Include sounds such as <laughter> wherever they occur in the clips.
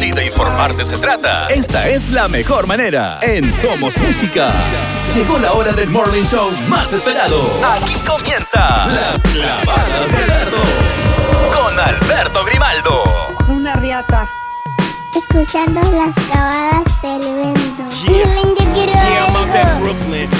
Si de informarte se trata, esta es la mejor manera. En Somos Música. Llegó la hora del morning show más esperado. Aquí comienza Las Clavadas de Alberto. Con Alberto Grimaldo. Una riata. Escuchando las clavadas del vento. Yeah. Yo quiero Yeah, algo.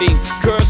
me. Girls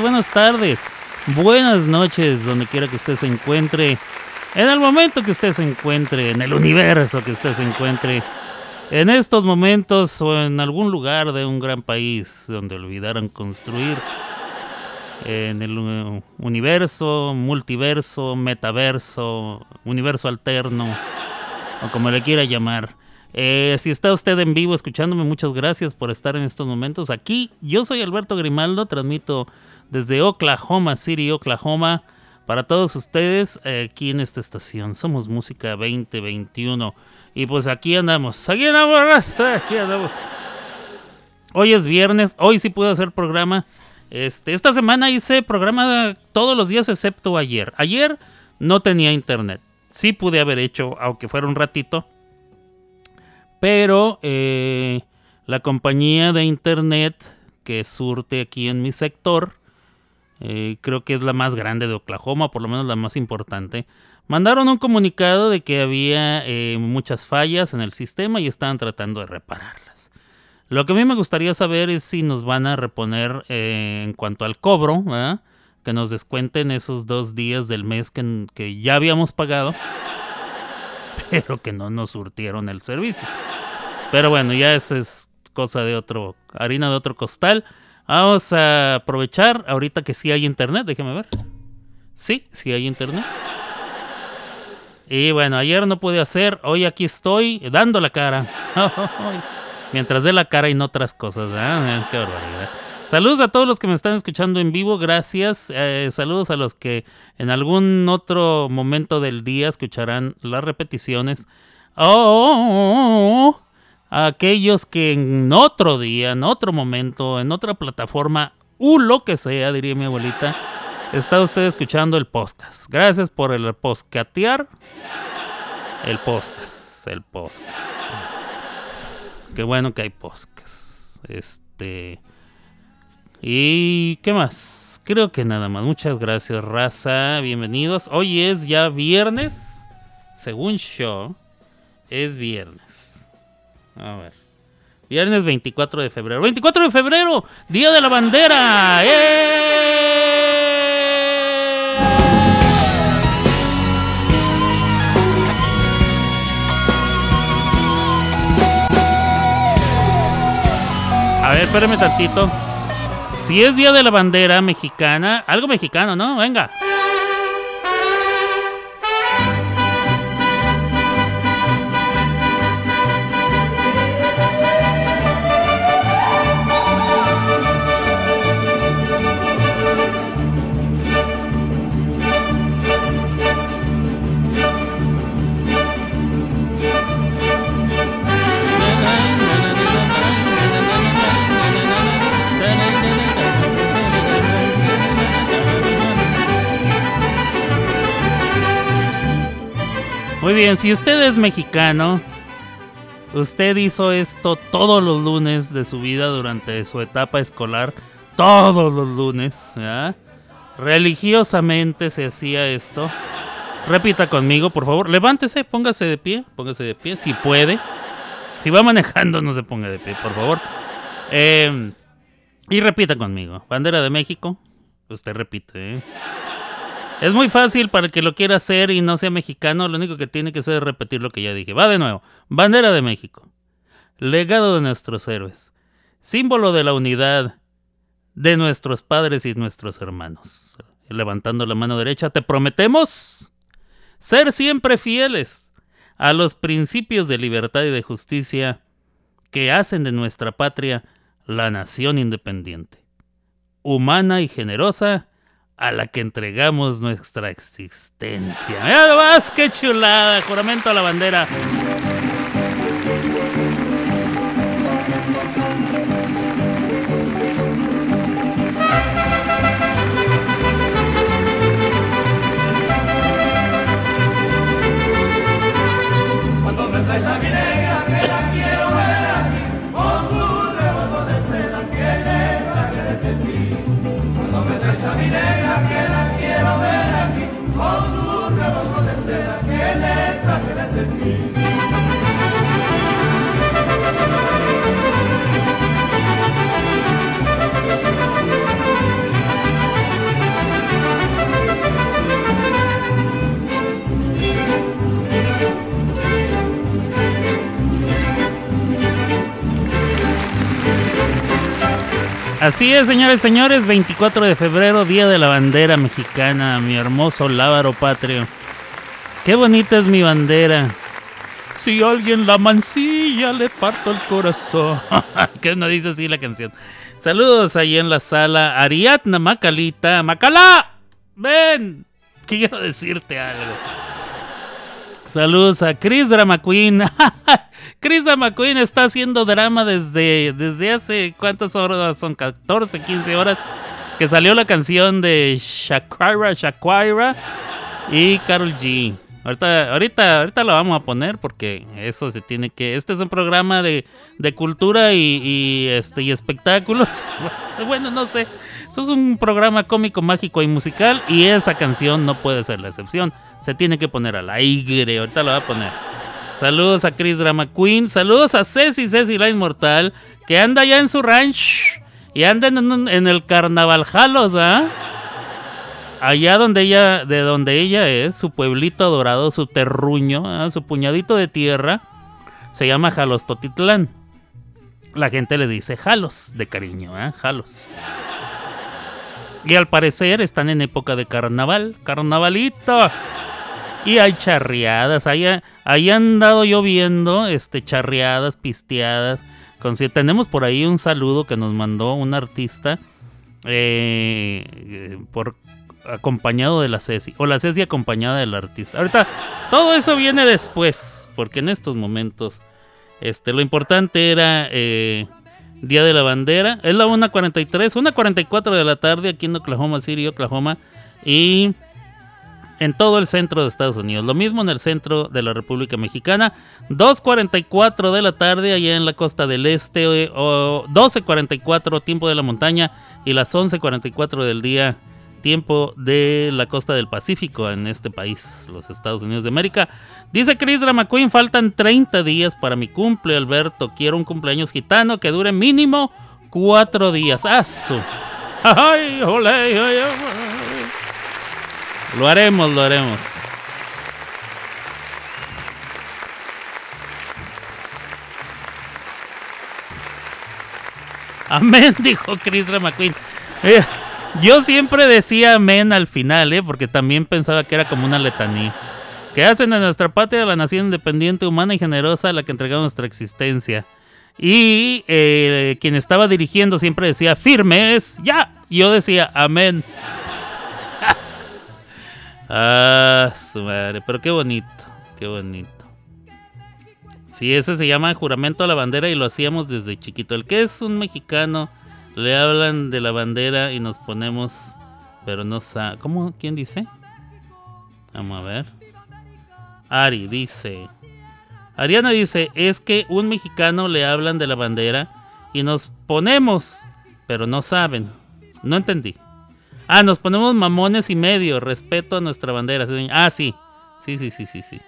Buenas tardes, buenas noches, donde quiera que usted se encuentre, en el momento que usted se encuentre, en el universo que usted se encuentre, en estos momentos o en algún lugar de un gran país donde olvidaran construir, en el uh, universo, multiverso, metaverso, universo alterno, o como le quiera llamar. Eh, si está usted en vivo escuchándome, muchas gracias por estar en estos momentos aquí. Yo soy Alberto Grimaldo, transmito desde Oklahoma City, Oklahoma, para todos ustedes eh, aquí en esta estación. Somos Música 2021 y pues aquí andamos, aquí andamos, <laughs> aquí andamos. Hoy es viernes, hoy sí puedo hacer programa. Este, esta semana hice programa todos los días excepto ayer. Ayer no tenía internet. Sí pude haber hecho, aunque fuera un ratito pero eh, la compañía de internet que surte aquí en mi sector, eh, creo que es la más grande de Oklahoma, por lo menos la más importante, mandaron un comunicado de que había eh, muchas fallas en el sistema y estaban tratando de repararlas. Lo que a mí me gustaría saber es si nos van a reponer en cuanto al cobro, que nos descuenten esos dos días del mes que, que ya habíamos pagado, <laughs> pero que no nos surtieron el servicio. Pero bueno, ya esa es cosa de otro, harina de otro costal. Vamos a aprovechar ahorita que sí hay internet, déjeme ver. Sí, sí hay internet. Y bueno, ayer no pude hacer, hoy aquí estoy dando la cara. <laughs> Mientras dé la cara y no otras cosas. ¿eh? Qué barbaridad. Saludos a todos los que me están escuchando en vivo, gracias. Eh, saludos a los que en algún otro momento del día escucharán las repeticiones. oh, oh, oh, oh aquellos que en otro día, en otro momento, en otra plataforma, u lo que sea, diría mi abuelita, está usted escuchando el podcast. Gracias por el postcatear. El podcast, el podcast. Qué bueno que hay podcast. Este. ¿Y qué más? Creo que nada más. Muchas gracias, raza. Bienvenidos. Hoy es ya viernes. Según yo, es viernes. A ver. Viernes 24 de febrero. 24 de febrero, Día de la Bandera. ¡Eh! A ver, espérame tantito. Si es Día de la Bandera mexicana, algo mexicano, ¿no? Venga. Muy bien, si usted es mexicano, usted hizo esto todos los lunes de su vida durante su etapa escolar, todos los lunes, religiosamente se hacía esto. Repita conmigo, por favor. Levántese, póngase de pie, póngase de pie, si puede. Si va manejando, no se ponga de pie, por favor. Eh, y repita conmigo. Bandera de México. Usted repite, ¿eh? Es muy fácil para el que lo quiera hacer y no sea mexicano, lo único que tiene que hacer es repetir lo que ya dije. Va de nuevo. Bandera de México. Legado de nuestros héroes. Símbolo de la unidad de nuestros padres y nuestros hermanos. Levantando la mano derecha, te prometemos ser siempre fieles a los principios de libertad y de justicia que hacen de nuestra patria la nación independiente, humana y generosa, a la que entregamos nuestra existencia. Mira más, qué chulada, juramento a la bandera. Así es, señores señores, 24 de febrero, Día de la Bandera Mexicana, mi hermoso lábaro patrio. Qué bonita es mi bandera. Si alguien la mancilla, le parto el corazón. <laughs> ¿Qué no dice así la canción? Saludos ahí en la sala. Ariadna Macalita. Macala, ven. <laughs> Quiero decirte algo. Saludos a Chris Drama. <laughs> Chris Drama Queen está haciendo drama desde, desde hace cuántas horas son 14, 15 horas que salió la canción de Shakira, Shakira y Carol G. Ahorita, ahorita, ahorita la vamos a poner porque eso se tiene que. Este es un programa de, de cultura y, y, este y espectáculos. <laughs> Bueno, no sé. Esto es un programa cómico, mágico y musical y esa canción no puede ser la excepción. Se tiene que poner al aire. Ahorita la voy a poner. Saludos a Chris Drama Queen. Saludos a Ceci, Ceci la Inmortal, que anda ya en su ranch y anda en, el carnaval Jalos, ¿ah? Allá donde ella, de donde ella es, su pueblito adorado, su terruño, ¿ah? su puñadito de tierra, se llama Jalos Totitlán. La gente le dice Jalos, de cariño, ¿ah? Jalos. Y al parecer están en época de carnaval, carnavalito. Y hay charreadas, ahí, ahí han dado lloviendo, este, charreadas, pisteadas. Tenemos por ahí un saludo que nos mandó un artista eh, eh, por acompañado de la Ceci, o la Ceci acompañada del artista. Ahorita todo eso viene después, porque en estos momentos este, lo importante era eh, Día de la Bandera. Es la 1.43, 1.44 de la tarde aquí en Oklahoma City, Oklahoma. Y en todo el centro de Estados Unidos. Lo mismo en el centro de la República Mexicana. 2.44 de la tarde allá en la costa del este. eh, O 12.44 tiempo de la montaña. Y las 11.44 del día tiempo de la costa del Pacífico en este país, los Estados Unidos de América. Dice Chris Drama Queen, faltan 30 días para mi cumple, Alberto. Quiero un cumpleaños gitano que dure mínimo 4 días. ¡Asu! ¡Ay, ole, ay, ay, ay! Lo haremos, lo haremos. Amén, <laughs> dijo Chris McQueen. Eh, yo siempre decía amén al final, ¿eh? porque también pensaba que era como una letanía. Que hacen de nuestra patria la nación independiente, humana y generosa a la que entregamos nuestra existencia. Y eh, quien estaba dirigiendo siempre decía firmes, ya. Yo decía amén. Ah, su madre, pero qué bonito, qué bonito. Sí, ese se llama juramento a la bandera y lo hacíamos desde chiquito. El que es un mexicano, le hablan de la bandera y nos ponemos, pero no sabe. ¿Cómo? ¿Quién dice? Vamos a ver. Ari dice. Ariana dice, es que un mexicano le hablan de la bandera y nos ponemos, pero no saben. No entendí. Ah, nos ponemos mamones y medio, respeto a nuestra bandera. Ah, sí. Sí, sí, sí, sí, sí.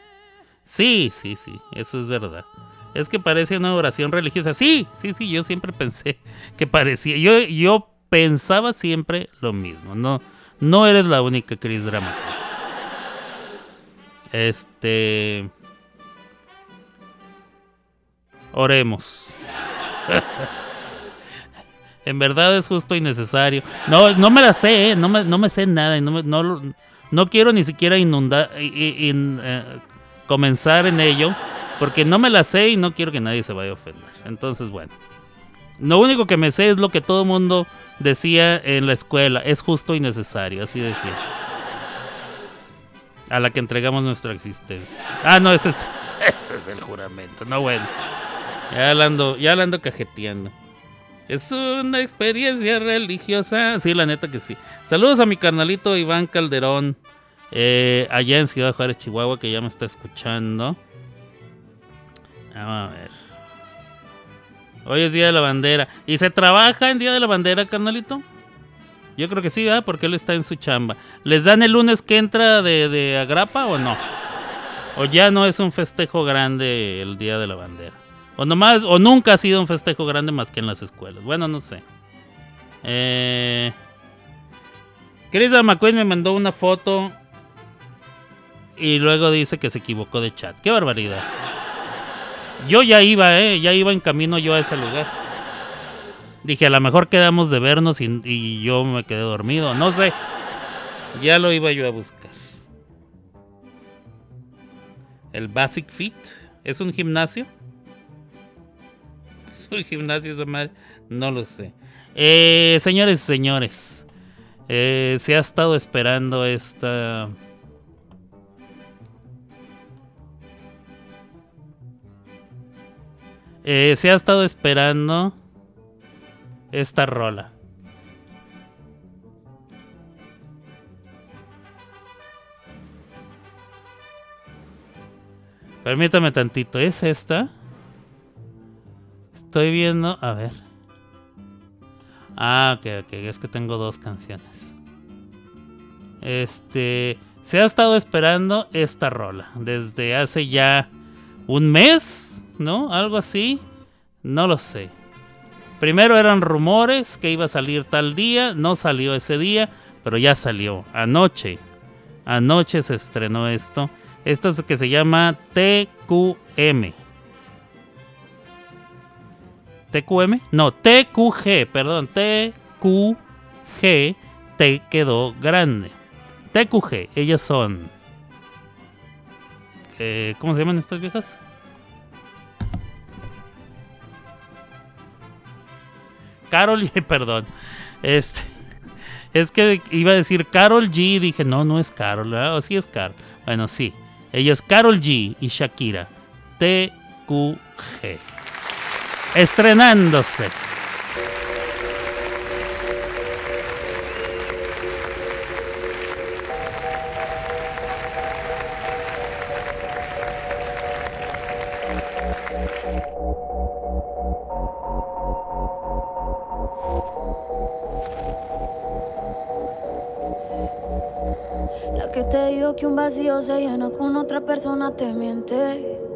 Sí, sí, sí, eso es verdad. Es que parece una oración religiosa. Sí, sí, sí, yo siempre pensé que parecía. Yo, yo pensaba siempre lo mismo. No, no eres la única Chris Drama. Este. Oremos. <laughs> en verdad es justo y necesario. No, no me la sé, ¿eh? no, me, no me sé nada. No, me- no, no quiero ni siquiera inundar. in- eh, comenzar en ello. Porque no me la sé y no quiero que nadie se vaya a ofender. Entonces, bueno. Lo único que me sé es lo que todo el mundo decía en la escuela. Es justo y necesario. Así decía. A la que entregamos nuestra existencia. Ah, no, ese es, <laughs> ese es el juramento. No, bueno. Ya la ya la ando cajeteando. Es una experiencia religiosa. Sí, la neta que sí. Saludos a mi carnalito Iván Calderón. eh, allá en Ciudad Juárez, Chihuahua, que ya me está escuchando. Vamos a ver. Hoy es Día de la Bandera. ¿Y se trabaja en Día de la Bandera, carnalito? Yo creo que sí, ¿verdad? Porque él está en su chamba. ¿Les dan el lunes que entra de, de agrapa o no? ¿O ya no es un festejo grande el Día de la Bandera? O nomás, o nunca ha sido un festejo grande más que en las escuelas. Bueno, no sé. Eh, Chris McQueen me mandó una foto y luego dice que se equivocó de chat. ¡Qué barbaridad! Yo ya iba, ¿eh? Ya iba en camino yo a ese lugar. Dije, a lo mejor quedamos de vernos y, y yo me quedé dormido. No sé. Ya lo iba yo a buscar. El Basic Fit. ¿Es un gimnasio? <laughs> es gimnasio esa madre, no lo sé. Eh, señores, señores, eh, se ha estado esperando esta... Eh, se ha estado esperando esta rola. Permítame tantito, ¿es esta? estoy viendo. A ver. Ah, ok, ok. Es que tengo dos canciones. Este. Se ha estado esperando esta rola. Desde hace ya un mes, ¿no? Algo así. No lo sé. Primero eran rumores que iba a salir tal día. No salió ese día. Pero ya salió. Anoche. Anoche se estrenó esto. Esto es que se llama TQM. TQM, no, TQG, perdón, TQG, T quedó grande. TQG, ellas son... Eh, ¿Cómo se llaman estas viejas? Carol, <laughs> perdón. Este, es que iba a decir Carol G. y Dije, no, no es Carol, ¿verdad? o sí es Carol. Bueno, sí. Ella es Carol G y Shakira. TQG estrenándose. La que te digo que un vacío se llena con otra persona te miente.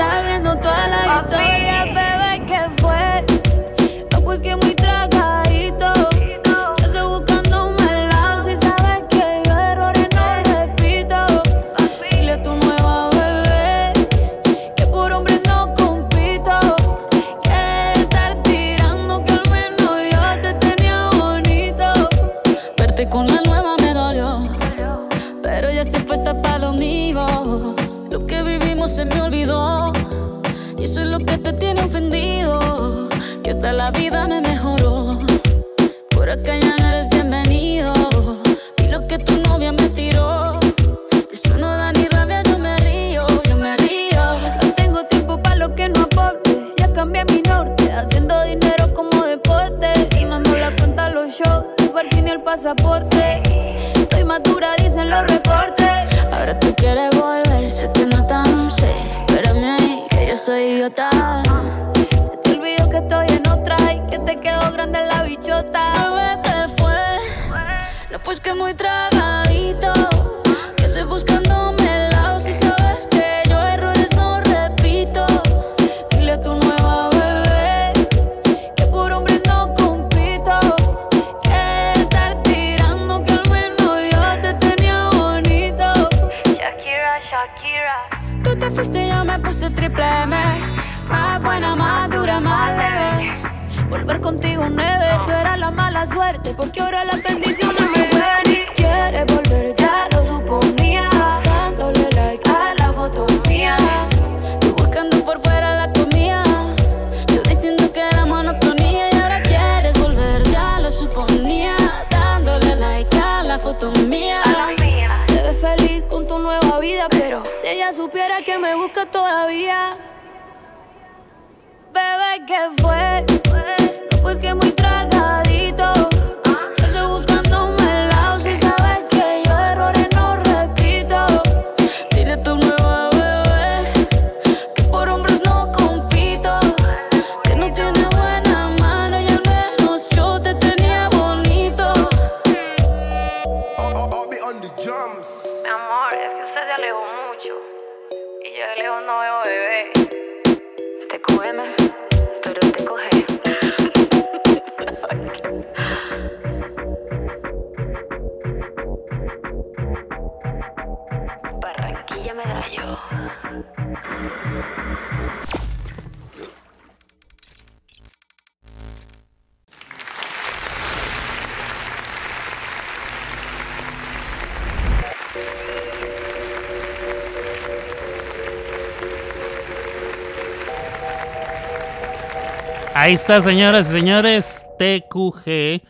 Ahí está, señoras y señores. TQG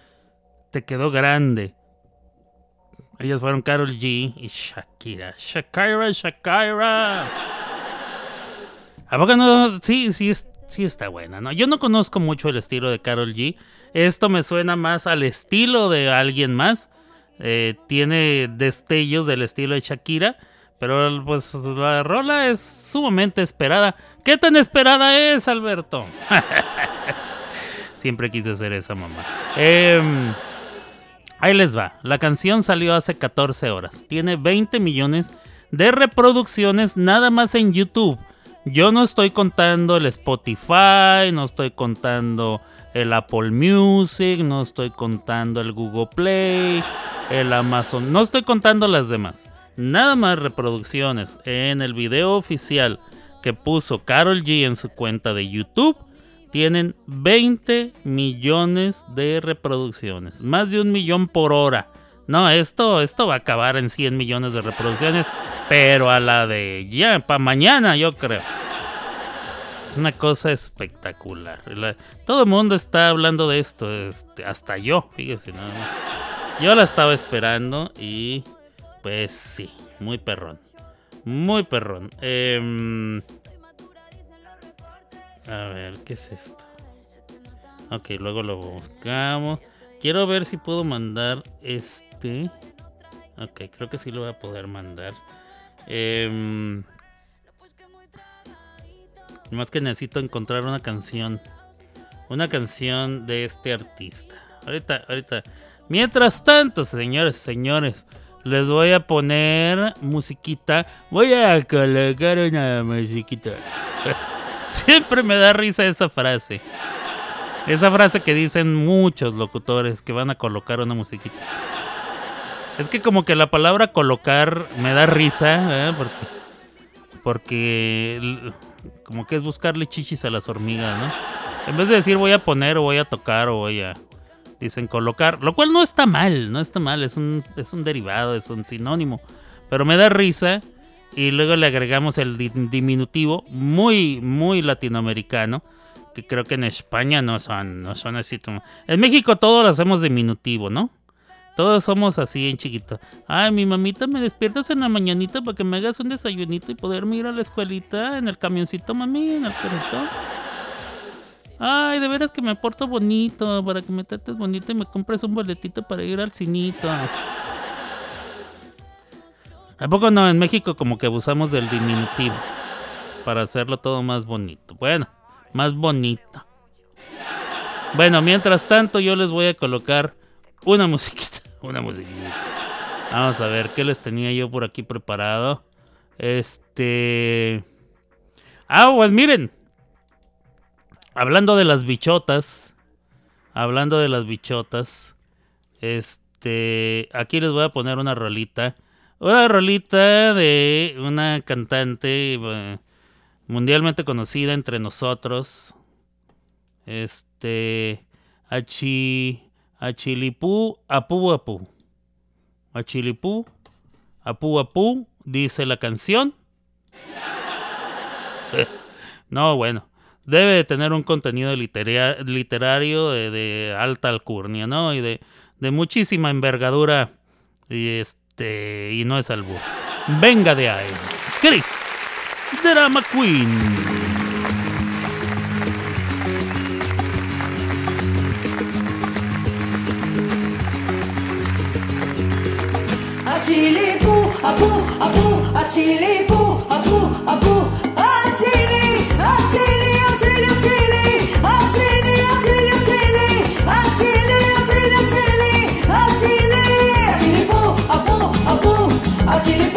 te quedó grande. Ellas fueron Carol G y Shakira. Shakira, Shakira. ¿A poco no? Sí, sí, sí está buena, ¿no? Yo no conozco mucho el estilo de Carol G. Esto me suena más al estilo de alguien más. Eh, tiene destellos del estilo de Shakira. Pero pues la rola es sumamente esperada. ¿Qué tan esperada es, Alberto? <laughs> Siempre quise ser esa mamá. Em, ahí les va. La canción salió hace 14 horas. Tiene 20 millones de reproducciones nada más en YouTube. Yo no estoy contando el Spotify, no estoy contando el Apple Music, no estoy contando el Google Play, el Amazon, no estoy contando las demás. Nada más reproducciones en el video oficial que puso Carol G en su cuenta de YouTube tienen 20 millones de reproducciones. Más de un millón por hora. No, esto, esto va a acabar en 100 millones de reproducciones. Pero a la de ya, para mañana, yo creo. Es una cosa espectacular. La- todo el mundo está hablando de esto. este, hasta yo, fíjese nada más. Yo la estaba esperando y pues sí, muy perrón. Muy perrón. Em, a ver, ¿qué es esto? Ok, luego lo buscamos. Quiero ver si puedo mandar este. Ok, creo que sí lo voy a poder mandar. Em, más que necesito encontrar una canción. Una canción de este artista. Ahorita, ahorita. Mientras tanto, señores, señores, les voy a poner musiquita. Voy a colocar una musiquita. <laughs> Siempre me da risa esa frase. Esa frase que dicen muchos locutores que van a colocar una musiquita. Es que como que la palabra colocar me da risa, ¿eh? porque porque como que es buscarle chichis a las hormigas, ¿no? En vez de decir voy a poner o voy a tocar o voy a dicen colocar, lo cual no está mal, no está mal, es un es un derivado, es un sinónimo, pero me da risa y luego le agregamos el di- diminutivo muy muy latinoamericano que creo que en España no son no son así en México todos lo hacemos diminutivo, ¿no? Todos somos así en chiquito. Ay, mi mamita, me despiertas en la mañanita para que me hagas un desayunito y poderme ir a la escuelita en el camioncito, mami, en el carrito. Ay, de veras que me porto bonito, para que me trates bonito y me compres un boletito para ir al cinito. ¿A poco no? En México como que abusamos del diminutivo para hacerlo todo más bonito. Bueno, más bonito. Bueno, mientras tanto yo les voy a colocar una musiquita, <laughs> una musiquita. Vamos a ver qué les tenía yo por aquí preparado. Este... Ah, pues miren. Hablando de las bichotas. Hablando de las bichotas. Este... Aquí les voy a poner una rolita. Una rolita de una cantante eh, mundialmente conocida entre nosotros. Este... Achi... Achilipú, Apu Apu. Achilipú, Apu Apu, dice la canción. <laughs> no, bueno. Debe de tener un contenido litera- literario de, alta alcurnia, ¿no? Y de, muchísima envergadura. Y este. Y no es albur. Venga de ahí. Chris. Drama Queen. Apu, apu, achilipu, apu, apu, achili, till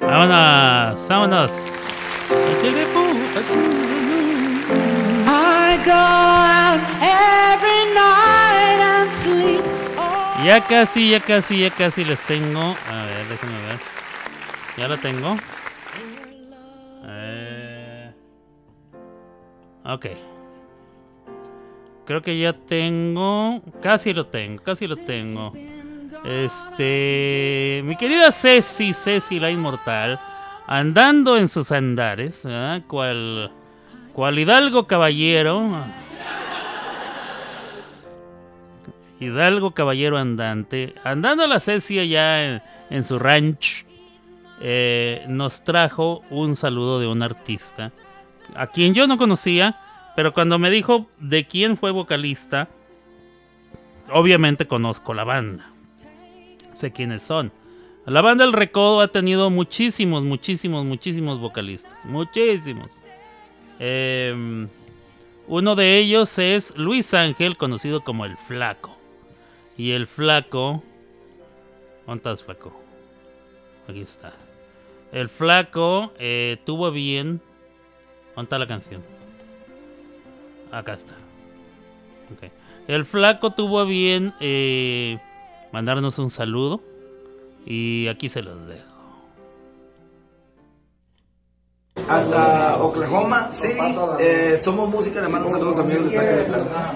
Vámonos, vámonos. I go out every night and sleep. Ya casi, ya casi, ya casi les tengo. A ver, déjenme ver. Ya lo tengo. Eh, ok. Creo que ya tengo. Casi lo tengo, casi lo tengo. Este. Mi querida Ceci, Ceci la inmortal. Andando en sus andares. ¿verdad? Cual. Cual Hidalgo caballero. Hidalgo caballero andante. Andando la Ceci allá en, en su ranch. eh, nos trajo un saludo de un artista. A quien yo no conocía. Pero cuando me dijo de quién fue vocalista. Obviamente conozco la banda. Sé quiénes son. La banda El Recodo ha tenido muchísimos, muchísimos, muchísimos vocalistas. Muchísimos. Em, uno de ellos es Luis Ángel, conocido como El Flaco. Y el Flaco... ¿Dónde estás, Flaco? Aquí está. El Flaco eh, tuvo bien... ¿Dónde está la canción? Acá está. Ok. El Flaco tuvo bien eh, mandarnos un saludo. Y aquí se los dejo. hasta Oklahoma City. Eh, somos música, le mando saludos amigos de Saca de Plata.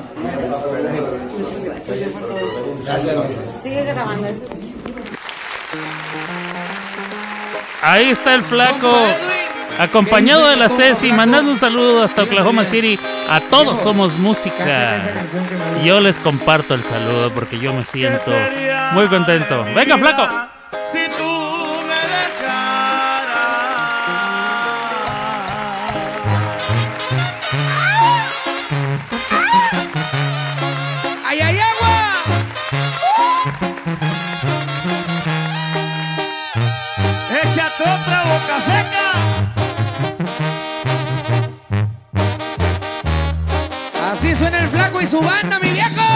Gracias. Sigue grabando eso. sí. Ahí está el flaco. Acompañado de la Ceci, mandando un saludo hasta Oklahoma City. A todos somos música. Yo les comparto el saludo porque yo me siento muy contento. Venga, flaco. Si tú me dejaras. ¡Ay, ay, agua! Échate otra boca suena el flaco y su banda, mi viejo.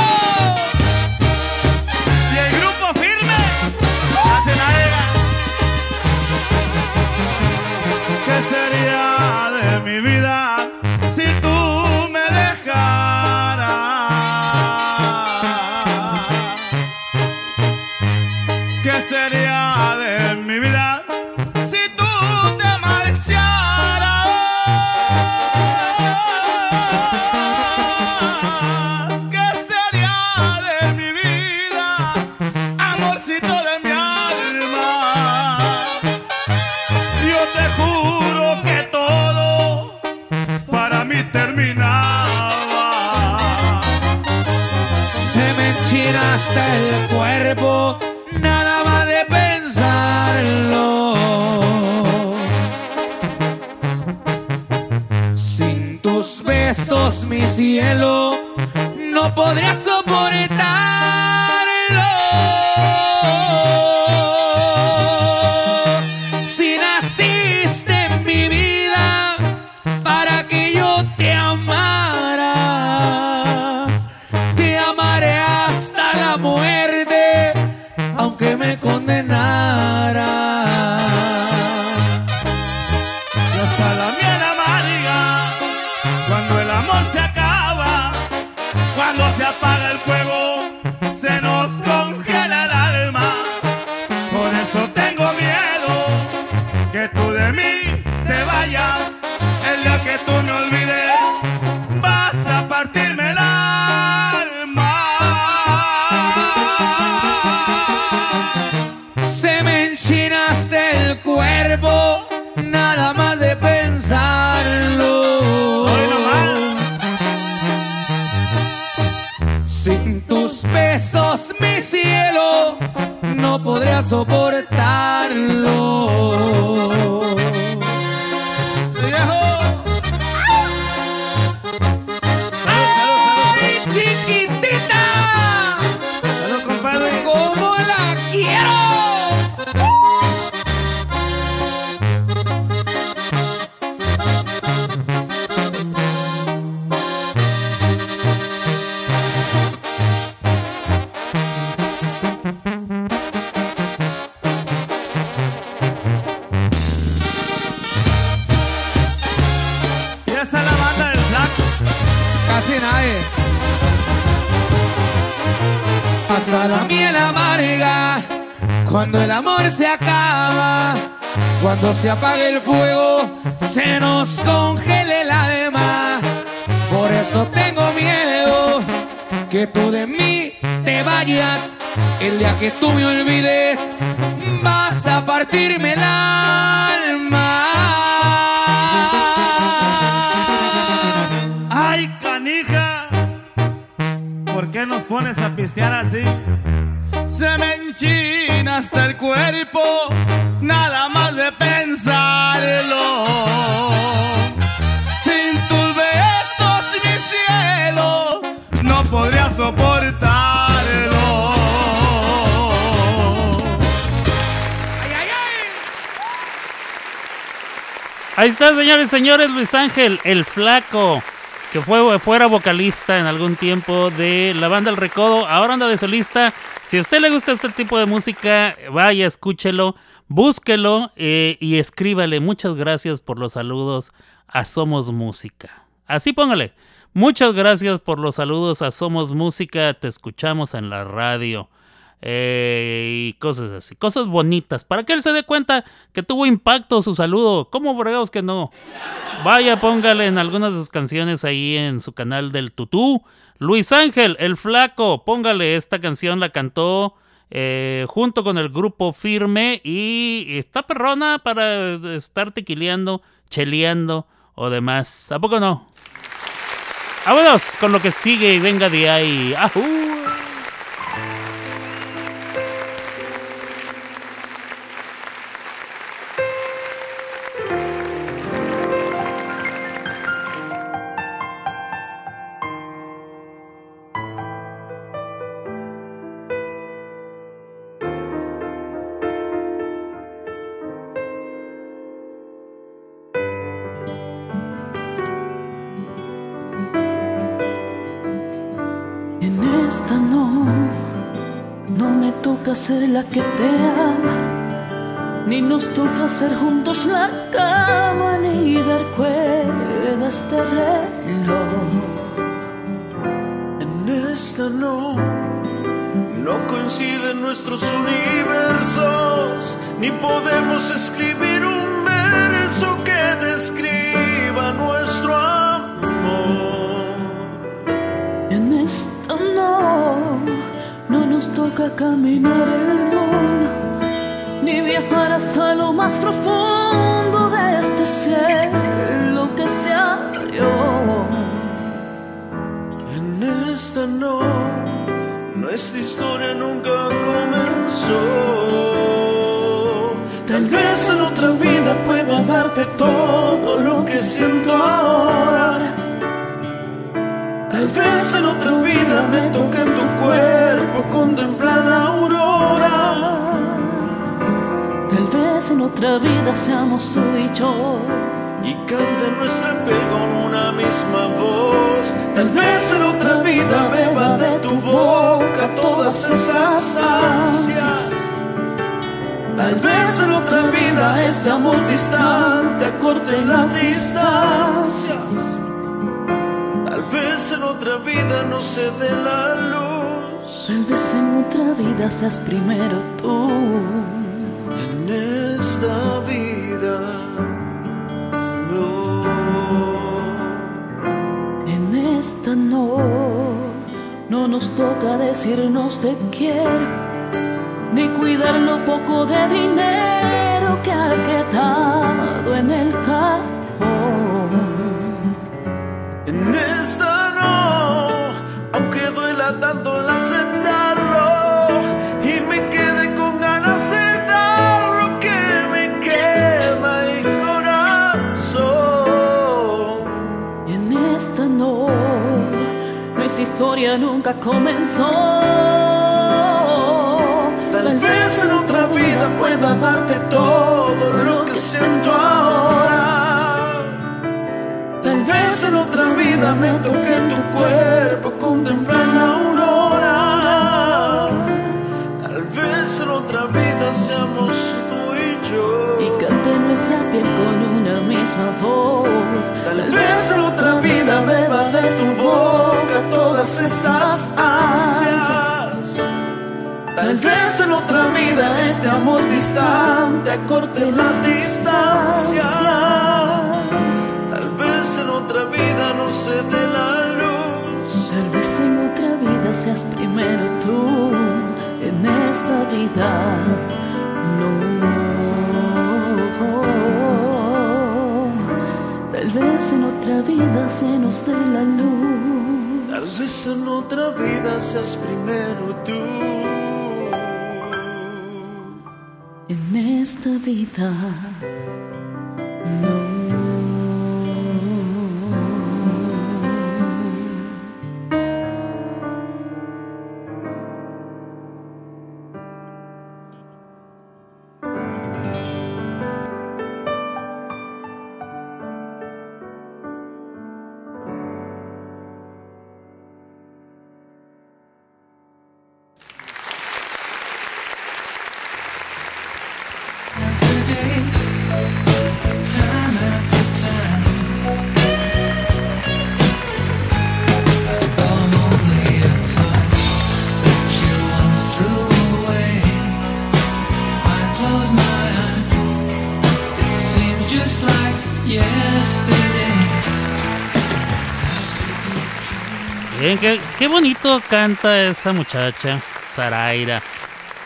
Pistear así? Se me enchina hasta el cuerpo, nada más de pensarlo. Sin tus besos, mi cielo, no podría soportarlo. Ahí está, señores y señores, Luis Ángel, el flaco, que fue fuera vocalista en algún tiempo de la banda El Recodo, ahora anda de solista. Si a usted le gusta este tipo de música, vaya, escúchelo, búsquelo eh, y escríbale. Muchas gracias por los saludos a Somos Música. Así póngale. Muchas gracias por los saludos a Somos Música, te escuchamos en la radio. Eh, y cosas así, cosas bonitas, para que él se dé cuenta que tuvo impacto su saludo. ¿Cómo fregados que no? Vaya, póngale en algunas de sus canciones ahí en su canal del Tutú. Luis Ángel, el flaco, póngale esta canción, la cantó eh, junto con el grupo Firme y está perrona para estar tequileando, cheleando o demás. ¿A poco no? Vámonos con lo que sigue y venga de ahí. ¡Ajú! Toca ser la que te ama, ni nos toca hacer juntos la cama, ni dar cuerda a este reloj. En esta no, no coinciden nuestros universos, ni podemos escribir un verso que describa toca caminar el mundo, ni viajar hasta lo más profundo de este cielo que se abrió. En esta no, nuestra historia nunca comenzó. Tal vez en otra vida pueda darte todo lo que siento ahora. Tal vez en otra vida me toque en tu cuerpo contemplar vez en otra vida seamos tú y yo. Y cante nuestra piel con una misma voz. Tal vez en otra vida beba de tu boca todas esas ansias. Tal vez en otra vida este amor distante acorte las distancias. Tal vez en otra vida no se dé la luz. Tal vez en otra vida seas primero tú. En esta vida no. En esta no, no nos toca decirnos te quiero, ni cuidar lo poco de dinero que ha quedado en el cajón. En esta no, aunque duela tanto historia nunca comenzó. Tal vez en otra vida pueda darte todo lo que siento ahora. Tal vez en otra vida me toque tu cuerpo contemplar la aurora. Tal vez en otra vida seamos tú y yo. Misma voz. Tal vez en otra vida beba de tu boca todas esas ansias. Tal vez en otra vida este amor distante acorte las distancias. Tal vez en otra vida no se dé la luz. Tal vez en otra vida seas primero tú, en esta vida no. Tal vez en otra vida se nos dé la luz. Tal vez en otra vida seas primero tú. En esta vida Time Bien, qué, bonito canta esa muchacha, Saraira.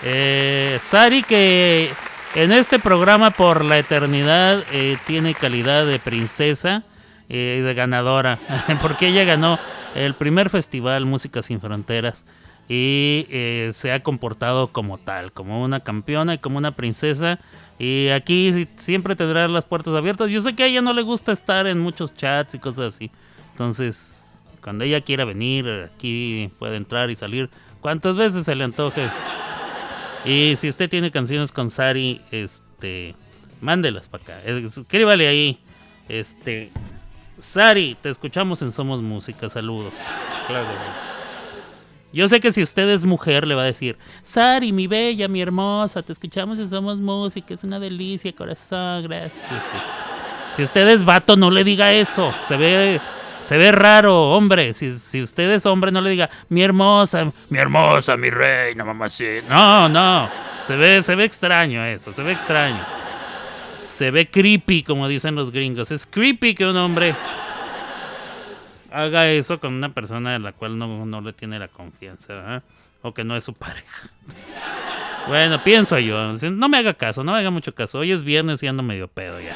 Eh, Sari que en este programa por la eternidad eh, tiene calidad de princesa eh, y de ganadora, <laughs> porque ella ganó el primer festival Música Sin Fronteras y eh, se ha comportado como tal, como una campeona y como una princesa. Y aquí sí- siempre tendrá las puertas abiertas. Yo sé que a ella no le gusta estar en muchos chats y cosas así. Entonces, cuando ella quiera venir, aquí puede entrar y salir cuantas veces se le antoje. Y si usted tiene canciones con Sari, este, mándelas para acá. Escríbale ahí. Este, Sari, te escuchamos en Somos Música. Saludos. Claro. Yo sé que si usted es mujer, le va a decir: Sari, mi bella, mi hermosa, te escuchamos en Somos Música. Es una delicia, corazón. Gracias. Si usted es vato, no le diga eso. Se ve, se ve raro, hombre. Si, si usted es hombre, no le diga, mi hermosa, mi hermosa, mi reina, mamacita. No, no. Se ve, se ve extraño eso, se ve extraño. Se ve creepy, como dicen los gringos. Es creepy que un hombre haga eso con una persona de la cual no, no le tiene la confianza, ¿verdad? O que no es su pareja. <laughs> Bueno, pienso yo. No me haga caso, no me haga mucho caso. Hoy es viernes y ando medio pedo ya.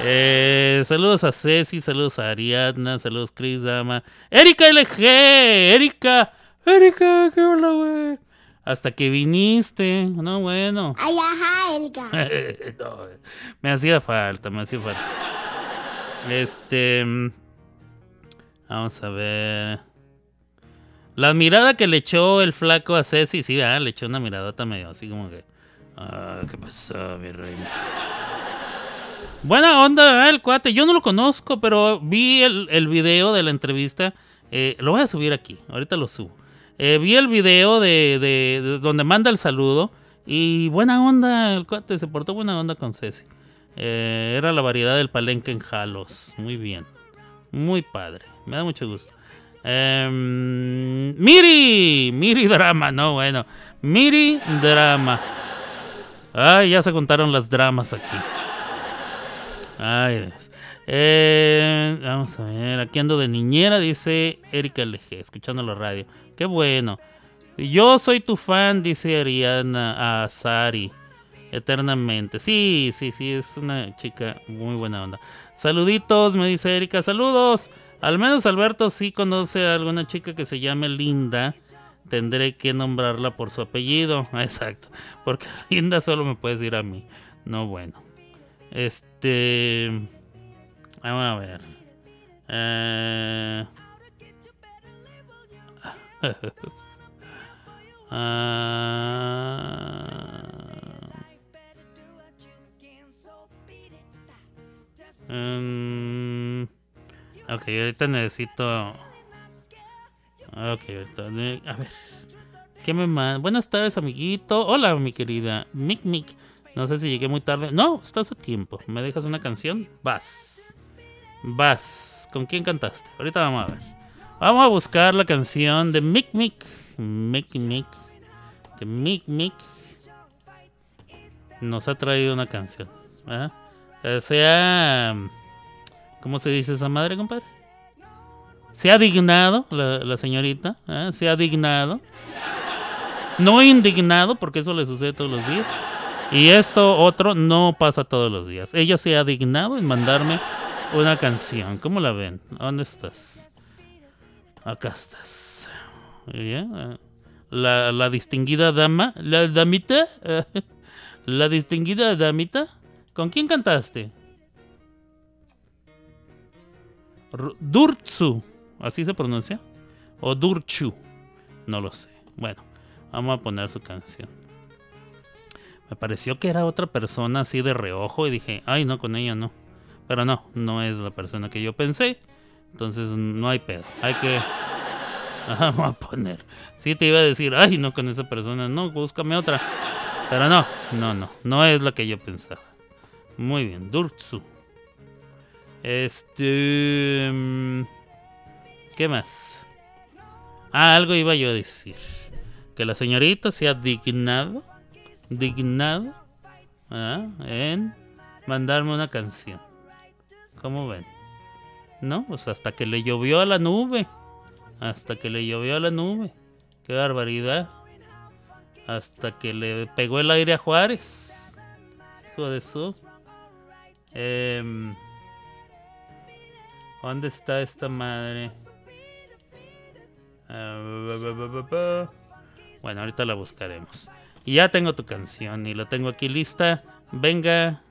Eh, saludos a Ceci, saludos a Ariadna, saludos Chris Dama. Erika LG, Erika, Erika, qué hola, güey. Hasta que viniste, no, bueno. Ay, ajá. <laughs> No, me hacía falta, me hacía falta. Este. Vamos a ver. La mirada que le echó el flaco a Ceci, sí, ¿verdad? le echó una miradota medio así como que. Ah, ¿qué pasó, mi reina? Buena onda, ¿verdad? el cuate. Yo no lo conozco, pero vi el, video de la entrevista. Eh, lo voy a subir aquí, ahorita lo subo. Eh, vi el video de, de- de donde manda el saludo. Y buena onda, el cuate se portó buena onda con Ceci. Eh, era la variedad del palenque en Jalos. Muy bien. Muy padre. Me da mucho gusto. Em, Miri. Miri Drama. No, bueno. Miri Drama. Ay, ya se contaron las dramas aquí. Ay, Dios. Eh, vamos a ver. Aquí ando de niñera, dice Erika LG, escuchando la radio. Qué bueno. Yo soy tu fan, dice Ariana a Sari. Eternamente. Sí, sí, sí, es una chica muy buena onda. Saluditos, me dice Erika. Saludos. Al menos Alberto sí conoce a alguna chica que se llame Linda. Tendré que nombrarla por su apellido. <laughs> Exacto. Porque <laughs> Linda solo me puedes decir a mí. No, bueno. Este. Vamos a ver. Eh... <laughs> Mm, ok, ahorita necesito. Ok, ahorita. A ver. ¿Qué me manda? Buenas tardes, amiguito. Hola, mi querida Mic Mic. No sé si llegué muy tarde. No, estás a tiempo. ¿Me dejas una canción? Vas. Vas. ¿Con quién cantaste? Ahorita vamos a ver. Vamos a buscar la canción de Mic Mic. Mic Mic. que Mick Mick nos ha traído una canción. ¿verdad? Eh, Se ha. ¿Cómo se dice esa madre, compadre? Se ha dignado la, señorita. ¿eh? Se ha dignado. No indignado, porque eso le sucede todos los días. Y esto otro no pasa todos los días. Ella se ha dignado en mandarme una canción. ¿Cómo la ven? ¿Dónde estás? Acá estás. Bien. eh. La, la distinguida dama, la damita, eh, <laughs> la distinguida damita. ¿Con quién cantaste? Durtsu, ¿así se pronuncia? ¿O Durchu? No lo sé. Bueno, vamos a poner su canción. Me pareció que era otra persona así de reojo y dije, ay no, con ella no. Pero no, no es la persona que yo pensé. Entonces no hay pedo. Hay que... <laughs> Vamos a poner. Sí te iba a decir, ay no, con esa persona, no, búscame otra. Pero no, no, no, no es la que yo pensaba. Muy bien, Durtsu. Este... mm, ¿Qué más? Ah, algo iba yo a decir. Que la señorita se ha dignado, dignado, ah, en mandarme una canción. ¿Cómo ven? No, pues hasta que le llovió a la nube. Hasta que le llovió a la nube. Qué barbaridad. Hasta que le pegó el aire a Juárez. Hijo de su. Em, ¿Dónde está esta madre? Ah. Bueno, ahorita la buscaremos. Y ya tengo tu canción y la tengo aquí lista. Venga.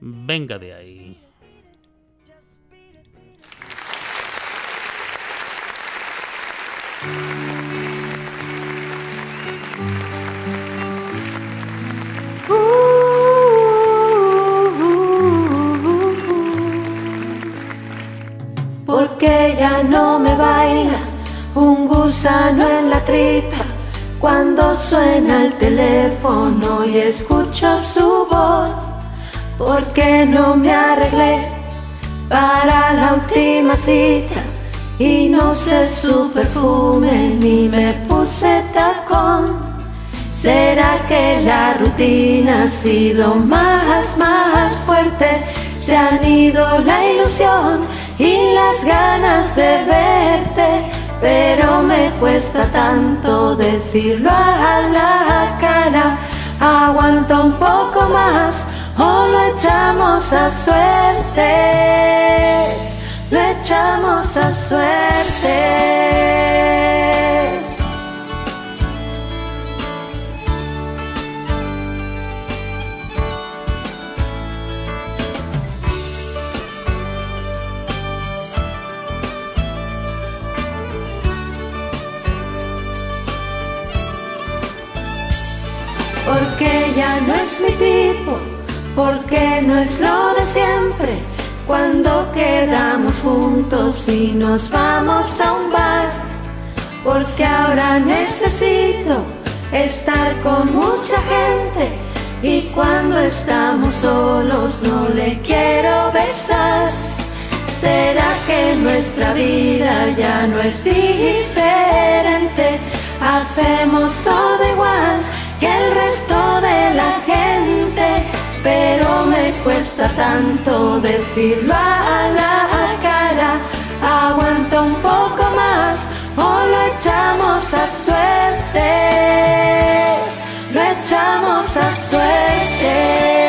Venga de ahí. Porque ya no me baila un gusano en la tripa cuando suena el teléfono y escucho su voz. Porque no me arreglé para la última cita y no sé su perfume ni me puse tacón. ¿Será que la rutina ha sido más, más fuerte? Se han ido la ilusión y las ganas de verte, pero me cuesta tanto decirlo a la cara. Aguanta un poco más o lo echamos a suerte, lo echamos a suerte. Ya no es mi tipo, porque no es lo de siempre. Cuando quedamos juntos y nos vamos a un bar, porque ahora necesito estar con mucha gente y cuando estamos solos no le quiero besar. ¿Será que nuestra vida ya no es diferente? Hacemos todo igual el resto de la gente, pero me cuesta tanto decirlo a la cara. Aguanta un poco más o lo echamos a suerte, lo echamos a suerte.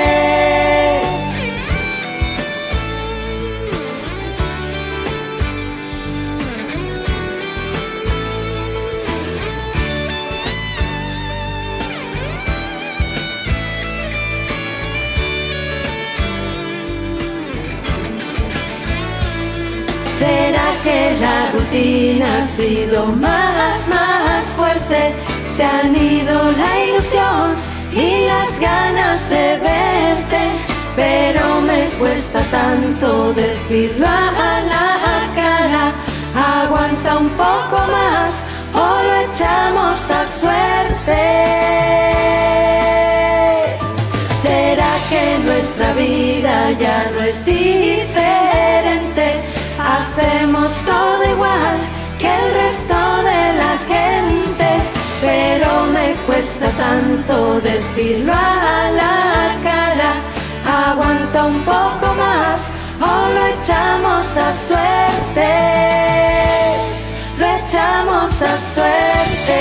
¿Será que la rutina ha sido más, más fuerte? Se han ido la ilusión y las ganas de verte, pero me cuesta tanto decirlo a la cara. Aguanta un poco más o lo echamos a suerte. ¿Será que nuestra vida ya no es diferente? Hacemos todo igual que el resto de la gente, pero me tanto decirlo a la cara. Aguanta un poco más o lo echamos a suerte. Lo echamos a suerte.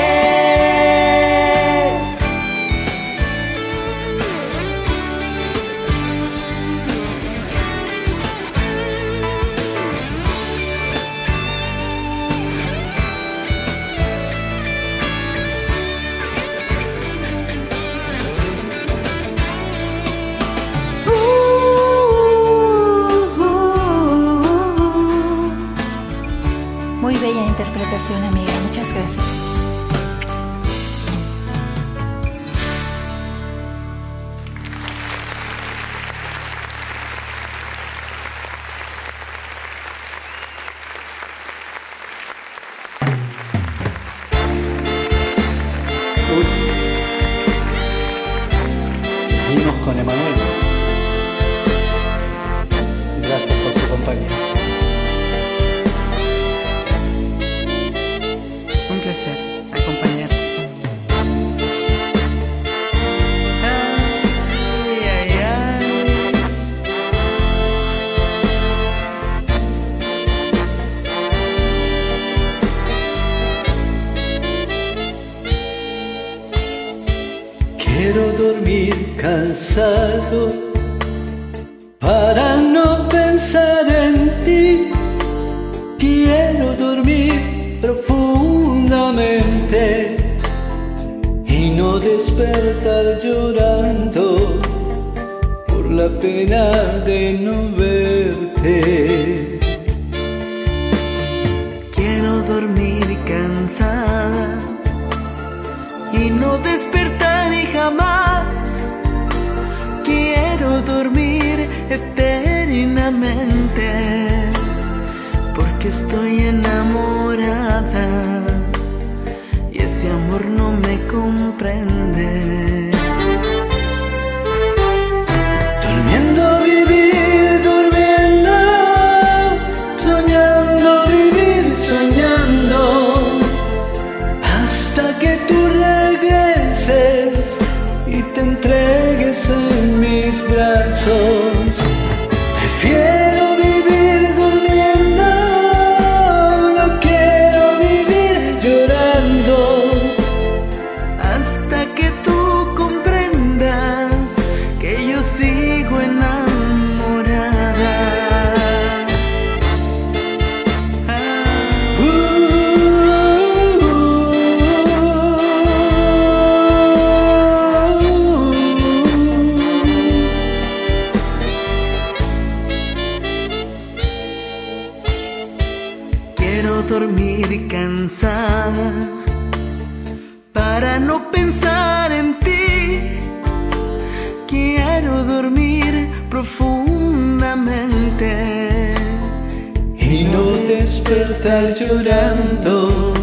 Despertar llorando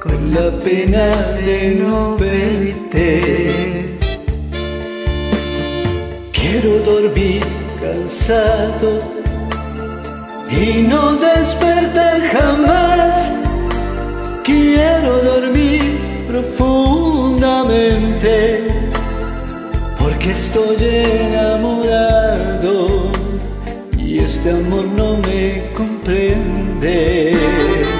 con la pena de no verte. Quiero dormir cansado y no despertar jamás. Quiero dormir profundamente porque estoy enamorado y este amor no me comprende. comprender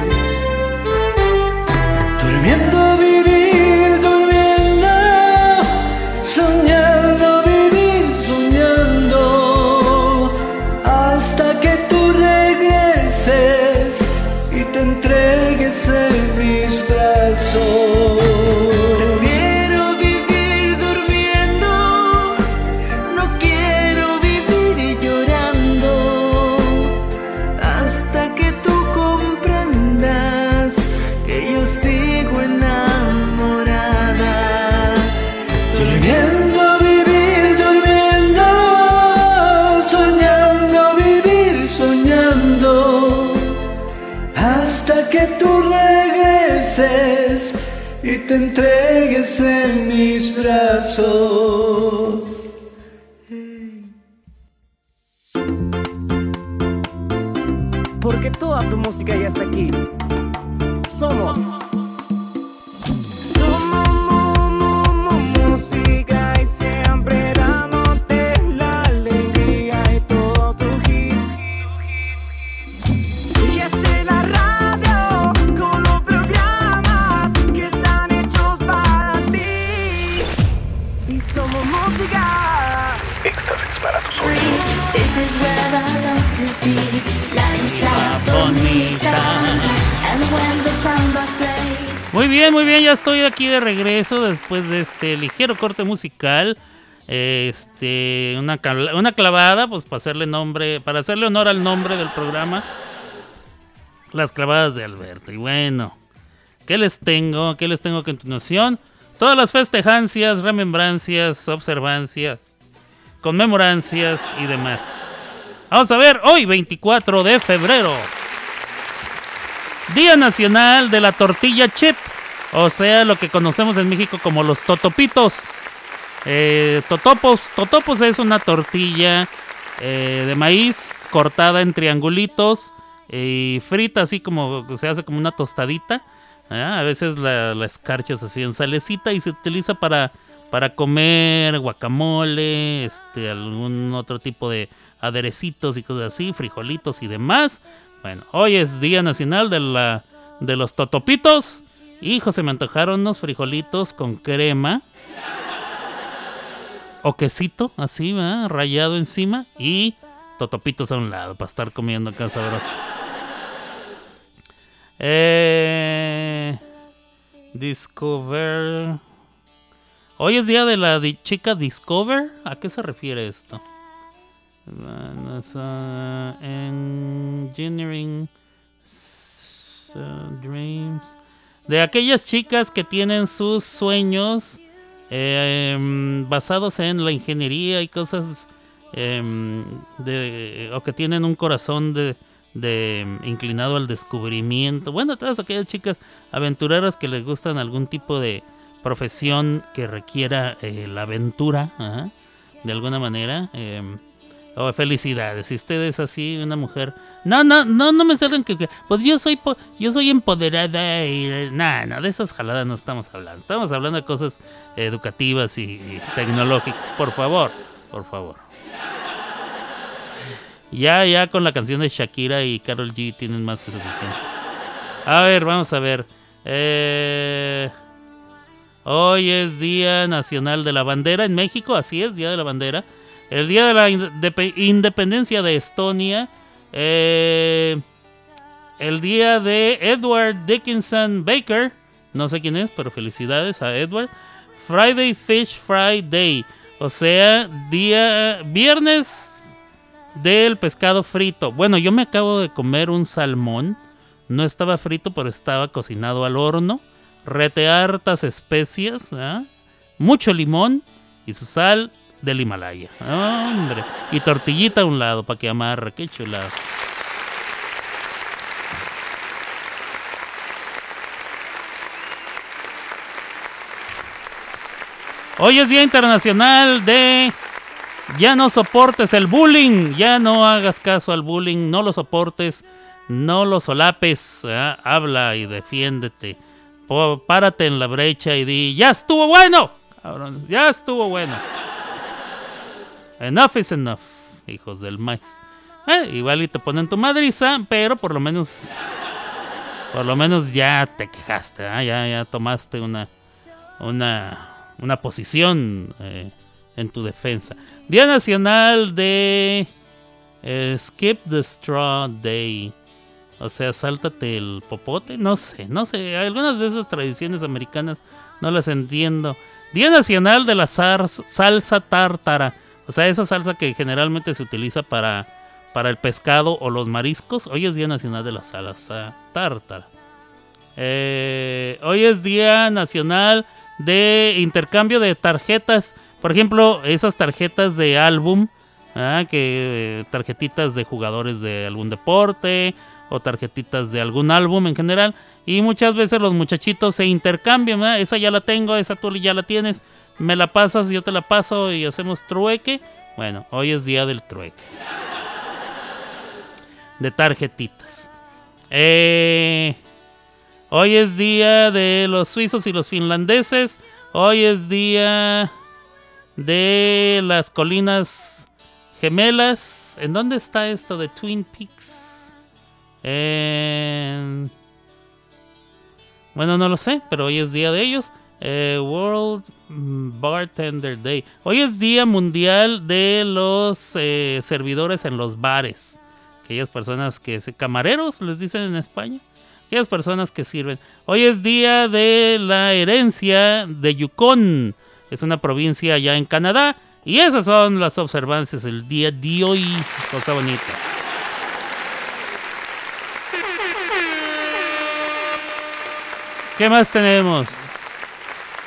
te entregues en mis brazos. Porque toda tu música ya está aquí. De regreso después de este ligero corte musical. Este, una, una clavada, pues para hacerle nombre, para hacerle honor al nombre del programa. Las clavadas de Alberto. Y bueno, ¿qué les tengo? ¿Qué les tengo a continuación? Todas las festejancias, remembrancias, observancias, conmemorancias y demás. Vamos a ver, hoy 24 de febrero. Día Nacional de la Tortilla Chip, o sea, lo que conocemos en México como los totopitos. Eh, totopos, totopos es una tortilla eh, de maíz cortada en triangulitos y frita así como se hace como una tostadita. ¿ah? A veces la, la escarchas así en salecita y se utiliza para, para comer guacamole, este, algún otro tipo de aderecitos y cosas así, frijolitos y demás. Bueno, hoy es Día Nacional de, la, de los Totopitos. Hijo, se me antojaron unos frijolitos con crema. O quesito, así, ¿verdad? Rayado encima. Y totopitos a un lado para estar comiendo acá sabroso. Eh, Discover. Hoy es día de la chica Discover. ¿A qué se refiere esto? Engineering ah, Dreams. De aquellas chicas que tienen sus sueños eh, em, basados en la ingeniería y cosas em, de, o que tienen un corazón de, de, em, inclinado al descubrimiento. Bueno, todas aquellas chicas aventureras que les gustan algún tipo de profesión que requiera eh, la aventura, de alguna manera. Oh, felicidades. Si usted es así, una mujer. No, no, no, no me salgan que- Pues yo soy po- yo soy empoderada y. Nada, no, de esas jaladas no estamos hablando. Estamos hablando de cosas educativas y, y tecnológicas. Por favor, por favor. Ya, ya con la canción de Shakira y Carol G tienen más que suficiente. A ver, vamos a ver. Eh, Hoy es Día Nacional de la Bandera en México, así es, Día de la Bandera. El Día de la Indepe- Independencia de Estonia. eh, el día de Edward Dickinson Baker. No sé quién es, pero felicidades a Edward. Friday Fish Fry Day. O sea, día viernes del pescado frito. Bueno, yo me acabo de comer un salmón. No estaba frito, pero estaba cocinado al horno. Rete hartas especias. ¿ah? Mucho limón y su sal del Himalaya. Hombre. Y tortillita a un lado para que amarre. Qué chulada. Hoy es Día Internacional de ya no soportes el bullying, ya no hagas caso al bullying, no lo soportes, no lo solapes, ¿ah? habla y defiéndete. Párate en la brecha y di, ya estuvo bueno, ya estuvo bueno. Enough is enough, hijos del maíz. Eh, igual y te ponen tu madriza, pero por lo menos, por lo menos ya te quejaste, ¿ah? ya, ya tomaste una, una, una posición eh, en tu defensa. Día Nacional de eh, Skip the Straw Day. O sea, sáltate el popote. No sé, no sé. Algunas de esas tradiciones americanas no las entiendo. Día Nacional de la salsa tártara. O sea, esa salsa que generalmente se utiliza para, para el pescado o los mariscos. Hoy es Día Nacional de la salsa tártara. Eh, hoy es Día Nacional de intercambio de tarjetas. Por ejemplo, esas tarjetas de álbum, ¿ah? que eh, tarjetitas de jugadores de algún deporte o tarjetitas de algún álbum en general. Y muchas veces los muchachitos se intercambian. Esa ya la tengo, esa tú ya la tienes. Me la pasas, yo te la paso y hacemos trueque. Bueno, hoy es día del trueque. De tarjetitas. Eh, hoy es día de los suizos y los finlandeses. Hoy es día de las colinas gemelas. ¿En dónde está esto de Twin Peaks? En- Bueno, no lo sé, pero hoy es día de ellos. Eh, World Bartender Day. Hoy es Día Mundial de los eh, servidores en los bares. Aquellas personas que camareros les dicen en España. Aquellas personas que sirven. Hoy es Día de la Herencia de Yukon. Es una provincia allá en Canadá. Y esas son las observancias del día de hoy. Cosa bonita. ¿Qué más tenemos?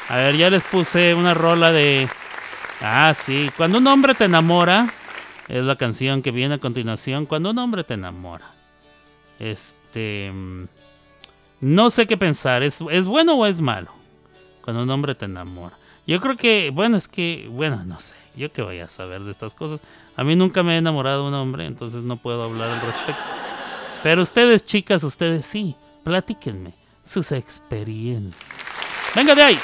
A ver, ya les puse una rola de... Ah, sí. Cuando un hombre te enamora, es la canción que viene a continuación. Cuando un hombre te enamora. Este... mm, No sé qué pensar. ¿Es, ¿Es bueno o es malo? Cuando un hombre te enamora. Yo creo que, bueno, es que, bueno, no sé. Yo qué voy a saber de estas cosas. A mí nunca me he enamorado un hombre, entonces no puedo hablar al respecto. Pero ustedes, chicas, ustedes sí. Platíquenme sus experiencias. Venga de ahí.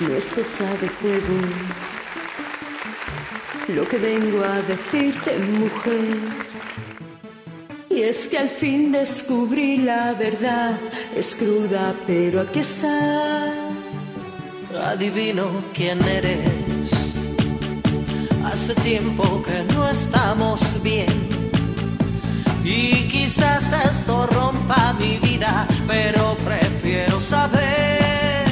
No es cosa de juego lo que vengo a decirte, mujer. Y es que al fin descubrí la verdad, es cruda, pero aquí está. Adivino quién eres. Hace tiempo que no estamos bien. Y quizás esto rompa mi vida, pero prefiero saber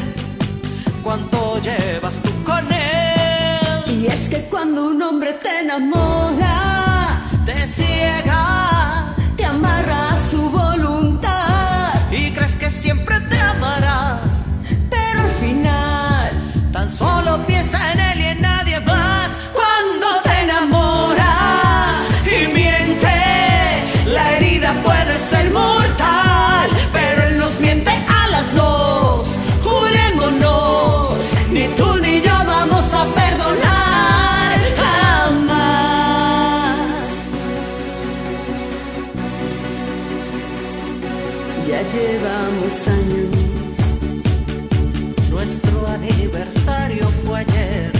cuánto llevas tú con él. Y es que cuando un hombre te enamora, Te ciega te amarra a su voluntad, y crees que siempre te amará. pero al final Tan solo piensa en él y en nadie ni tú ni yo vamos a perdonar jamás. ya llevamos años. Nuestro aniversario fue ayer.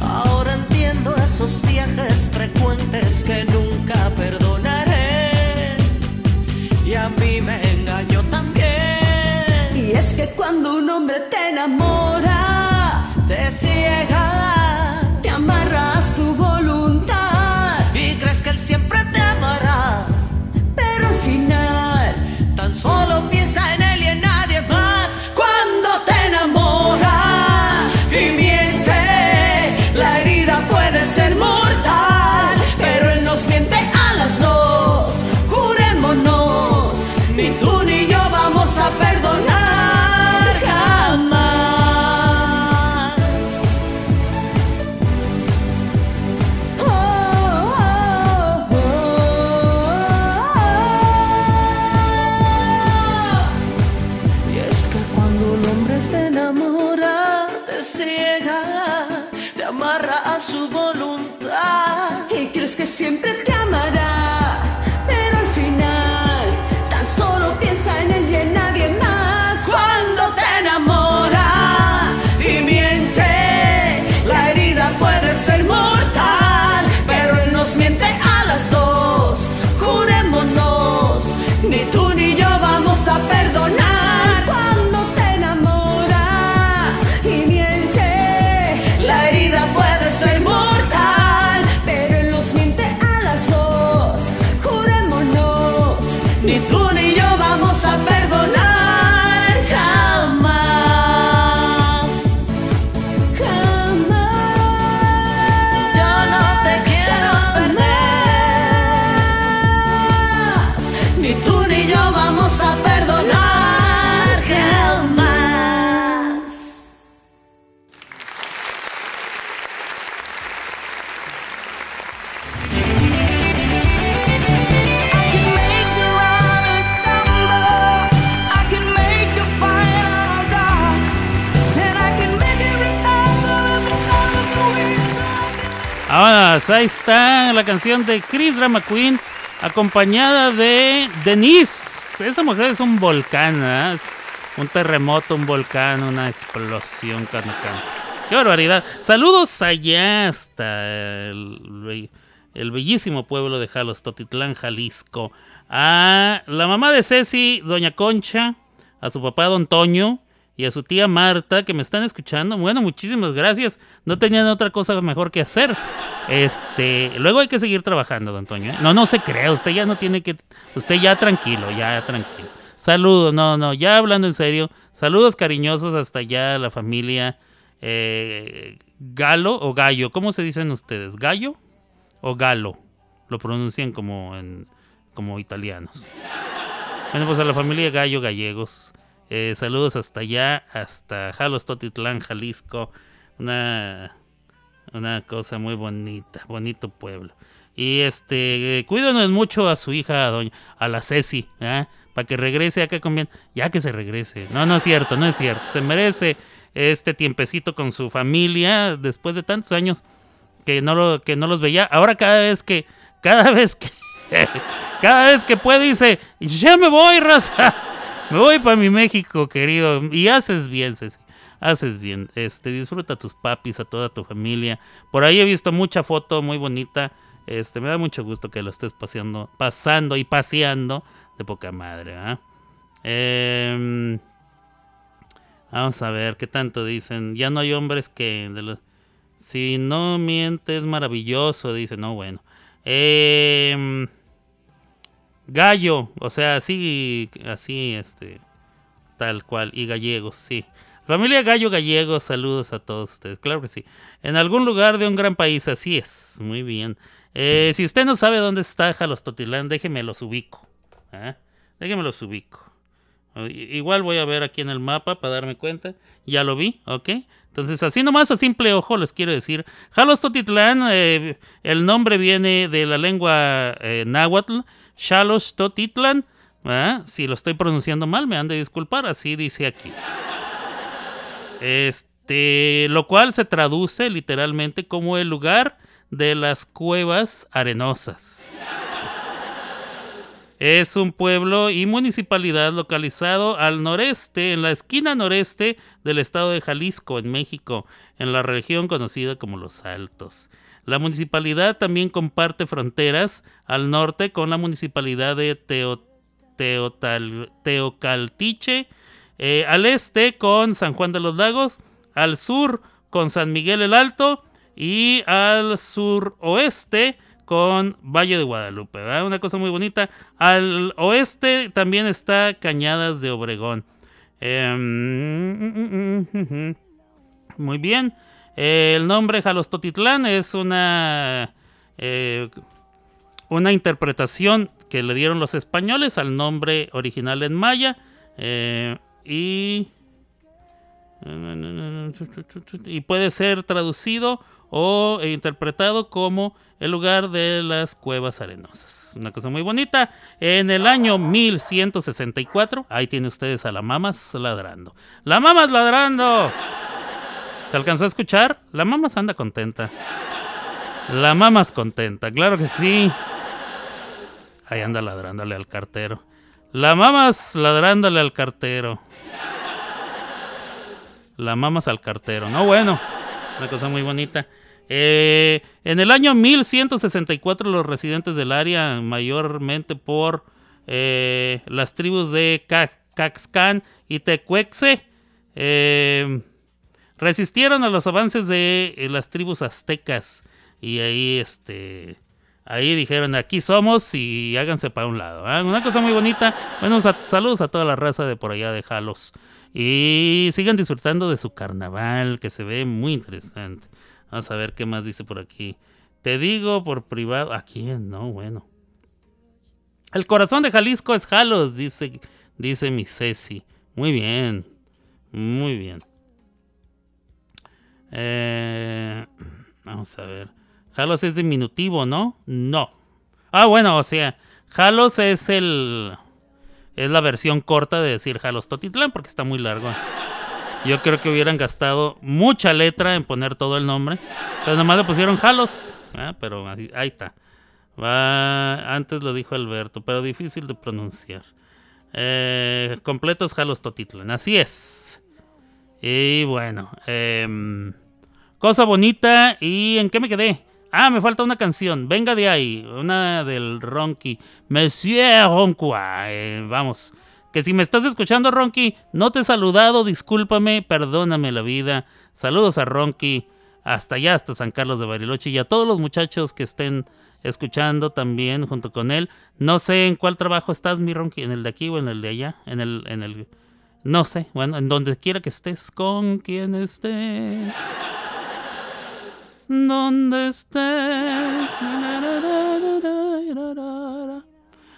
Ahora entiendo esos viajes frecuentes que nunca perdonaré. Y a mí me engañó también. Y es que cuando un hombre enamora, Vámonos, ahí está la canción de Chris Drama Queen, acompañada de Denise. Esa mujer es un volcán. Es un terremoto, un volcán, una explosión canta. ¡Qué barbaridad! Saludos allá hasta el- el bellísimo pueblo de Jalos, Totitlán, Jalisco. A la mamá de Ceci, doña Concha, a su papá don Toño y a su tía Marta que me están escuchando. Bueno, muchísimas gracias. No tenían otra cosa mejor que hacer. Este, luego hay que seguir trabajando, don Toño. ¿eh? No, no se crea, usted ya no tiene que usted ya tranquilo, ya tranquilo. Saludos, no, no, ya hablando en serio. Saludos cariñosos hasta allá a la familia eh, Galo o Gallo. ¿Cómo se dicen ustedes? ¿Gallo o Galo? Lo pronuncian como, en, como italianos. Bueno, pues a la familia Gallo Gallegos. Eh, saludos hasta allá, hasta Jalos Totitlán, Jalisco. Una, una cosa muy bonita, bonito pueblo. Y este, eh, mucho a su hija, a, doña, a la Ceci, para que regrese acá con bien. Ya que se regrese. No, no es cierto, no es cierto. Se merece este tiempecito con su familia después de tantos años que no, lo, que no los veía. Ahora cada vez que, cada vez que, <laughs> cada vez que puede dice, ya me voy, raza. Me voy para mi México, querido. Y haces bien, Ceci. Haces bien. Este, disfruta a tus papis, a toda tu familia. Por ahí he visto mucha foto muy bonita. Este, me da mucho gusto que lo estés paseando, pasando y paseando de poca madre. Em, vamos a ver qué tanto dicen. Ya no hay hombres que si no mientes maravilloso, dice, no, bueno. Em, gallo, o sea, así, así, este, tal cual, y gallegos, sí. Familia Gallo Gallegos, saludos a todos ustedes, claro que sí. En algún lugar de un gran país, así es, muy bien. Eh, si usted no sabe dónde está Jalostotilán, déjeme los ubico. ¿eh? Déjeme los ubico. Igual voy a ver aquí en el mapa para darme cuenta. Ya lo vi, ¿ok? Entonces, así nomás a simple ojo les quiero decir. Jalostotitlán, eh, el nombre viene de la lengua eh, náhuatl. Xalostotitlán. ¿verdad? Si lo estoy pronunciando mal, me han de disculpar. Así dice aquí. Este, lo cual se traduce literalmente como el lugar de las cuevas arenosas. Es un pueblo y municipalidad localizado al noreste, en la esquina noreste del estado de Jalisco, en México, en la región conocida como Los Altos. La municipalidad también comparte fronteras al norte con la municipalidad de Teo- Teocaltiche, eh, al este con San Juan de los Lagos, al sur con San Miguel el Alto y al suroeste con Valle de Guadalupe. ¿verdad? Una cosa muy bonita. Al oeste también está Cañadas de Obregón. Em, muy bien. El nombre Jalostotitlán es una, eh, una interpretación que le dieron los españoles al nombre original en maya. eh, y, y puede ser traducido o interpretado como el lugar de las cuevas arenosas. Una cosa muy bonita. En el año 1164, ahí tiene ustedes a la Mamas ladrando. ¡La Mamas ladrando! ¿Se alcanzó a escuchar? La Mamas anda contenta. La Mamas contenta, claro que sí. Ahí anda ladrándole al cartero. La Mamas ladrándole al cartero. La Mamas al cartero. No, bueno. Una cosa muy bonita. Eh, en el año 1164 los residentes del área, mayormente por eh, las tribus de Ca- Caxcán y Tecuexe, eh, resistieron a los avances de eh, las tribus aztecas. Y ahí este ahí dijeron aquí somos y háganse para un lado una cosa muy bonita. Bueno sa- saludos a toda la raza de por allá de Jalos. Y sigan disfrutando de su carnaval que se ve muy interesante. Vamos a ver qué más dice por aquí. Te digo por privado a quién no bueno. El corazón de Jalisco es Jalos dice dice mi Ceci. Muy bien muy bien eh, vamos a ver. Jalos es diminutivo, ¿no? No. Ah, bueno, o sea, Jalos es el. Es la versión corta de decir Jalos Totitlán porque está muy largo. Yo creo que hubieran gastado mucha letra en poner todo el nombre. Pero nomás le pusieron Jalos. Ah, Pero ahí está. Antes lo dijo Alberto, pero difícil de pronunciar. Eh, completos Jalos Totitlán. Así es. Y bueno, em, cosa bonita. ¿Y en qué me quedé? Ah, me falta una canción. Venga de ahí. Una del Ronky. Monsieur Ronqua. Vamos. Que si me estás escuchando, Ronky, no te he saludado. Discúlpame. Perdóname la vida. Saludos a Ronky. Hasta allá, hasta San Carlos de Bariloche. Y a todos los muchachos que estén escuchando también junto con él. No sé en cuál trabajo estás, mi Ronky. En el de aquí o en el de allá. En el. En el no sé. Bueno, en donde quiera que estés. Con quien estés donde estés.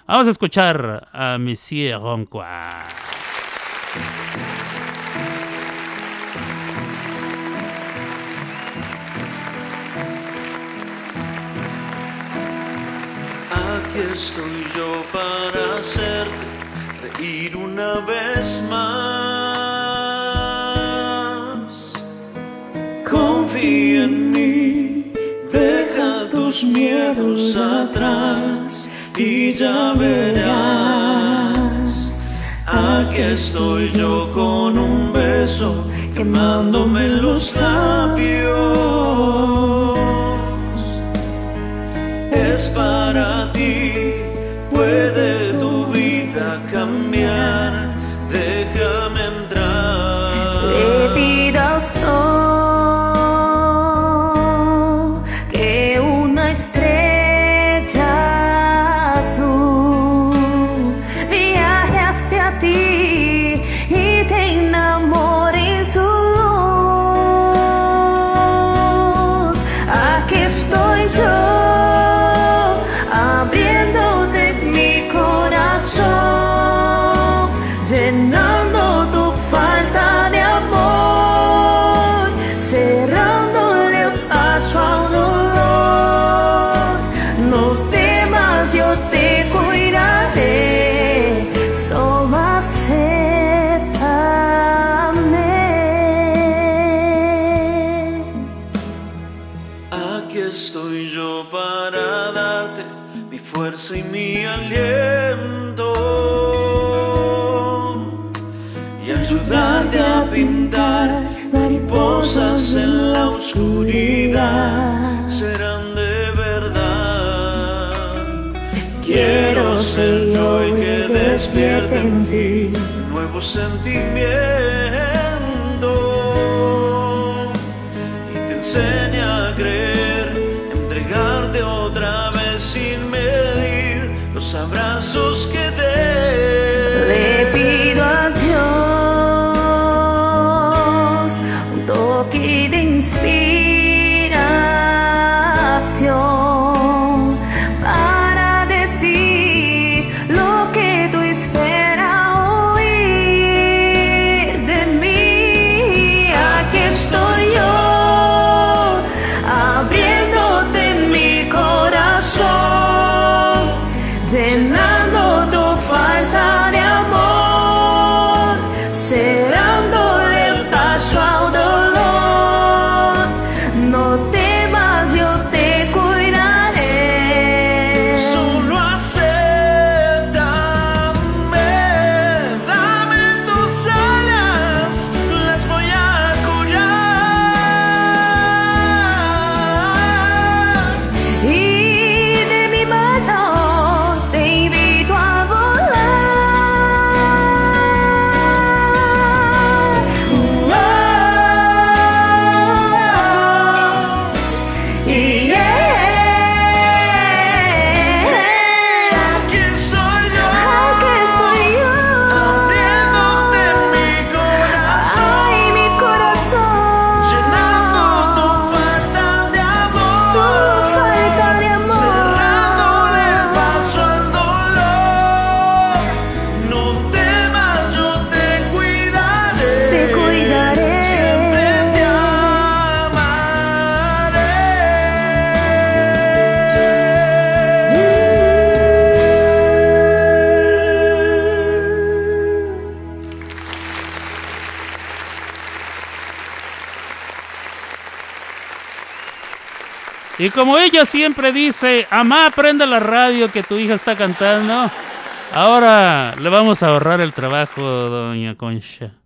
Vamos a escuchar a Monsieur Ronqua. Aquí estoy yo para hacerte reír una vez más. Confía en mí, deja tus miedos atrás y ya verás. Aquí estoy yo con un beso quemándome los labios es para Y como ella siempre dice, Amá, prende la radio que tu hija está cantando. Ahora le vamos a ahorrar el trabajo, doña Concha.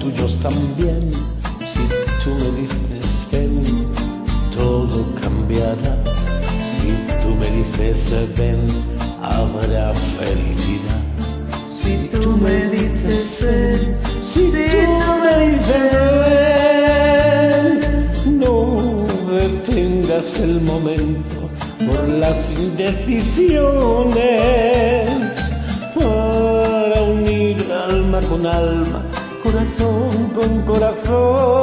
Tuyos también. Si tú me dices ven, todo cambiará. Si tú me dices ven, habrá felicidad. Si tú me dices ven, Si tú me dices ven, no detengas el momento por las indecisiones para unir alma con alma, con corazón.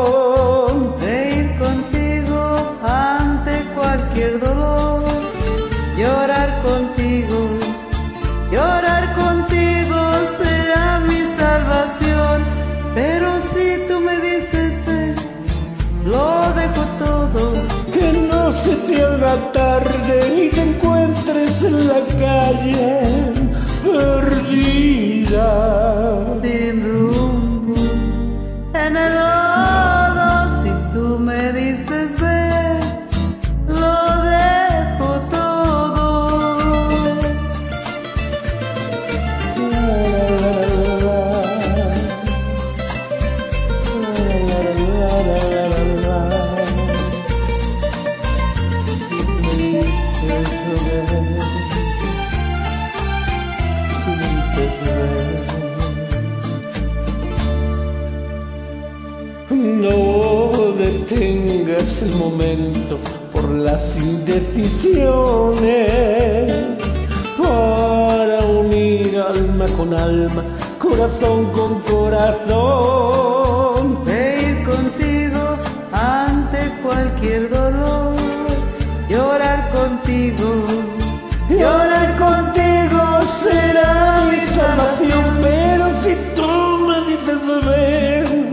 Las indecisiones para unir alma con alma, corazón con corazón. De ir contigo ante cualquier dolor, llorar contigo, Llorar contigo será mi salvación, pero si tú me dices ven,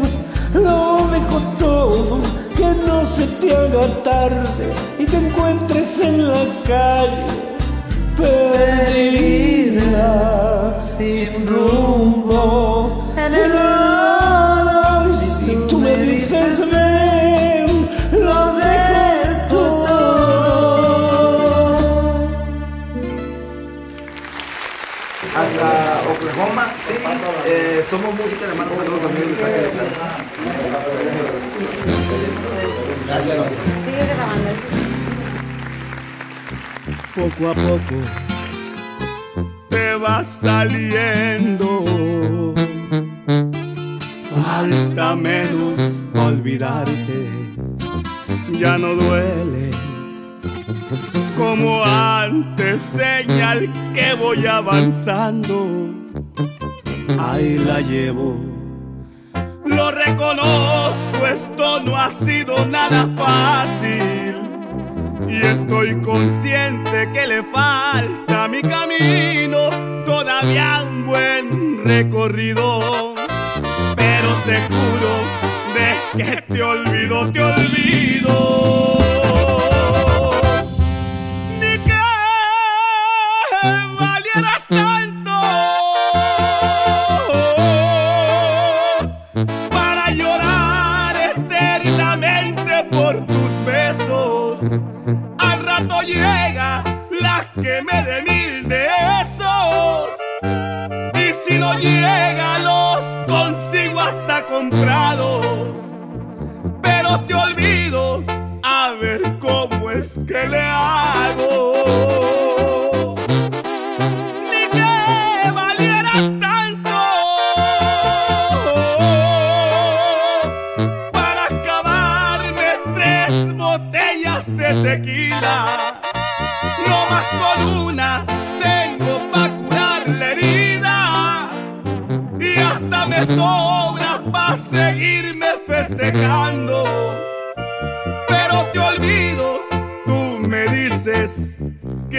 lo dejo todo, que no se te haga tarde te encuentres en la calle perdida, sin rumbo, en el lodo. Y si tú me dices ven, lo dejo todo. Hasta Oklahoma City. Eh, somos música, le mando saludos a amigos de Saca de. Gracias. Sigue grabando. Poco a poco te vas saliendo. Falta menos olvidarte, ya no dueles como antes, señal que voy avanzando. Ahí la llevo. Lo reconozco, esto no ha sido nada fácil. Y estoy consciente que le falta mi camino todavía un buen recorrido. Pero te juro de que te olvido, te olvido. Ver cómo es que le hago. Ni que valieras tanto para acabarme tres botellas de tequila. No más con una tengo pa' curar la herida. Y hasta me sobra pa' seguirme festejando.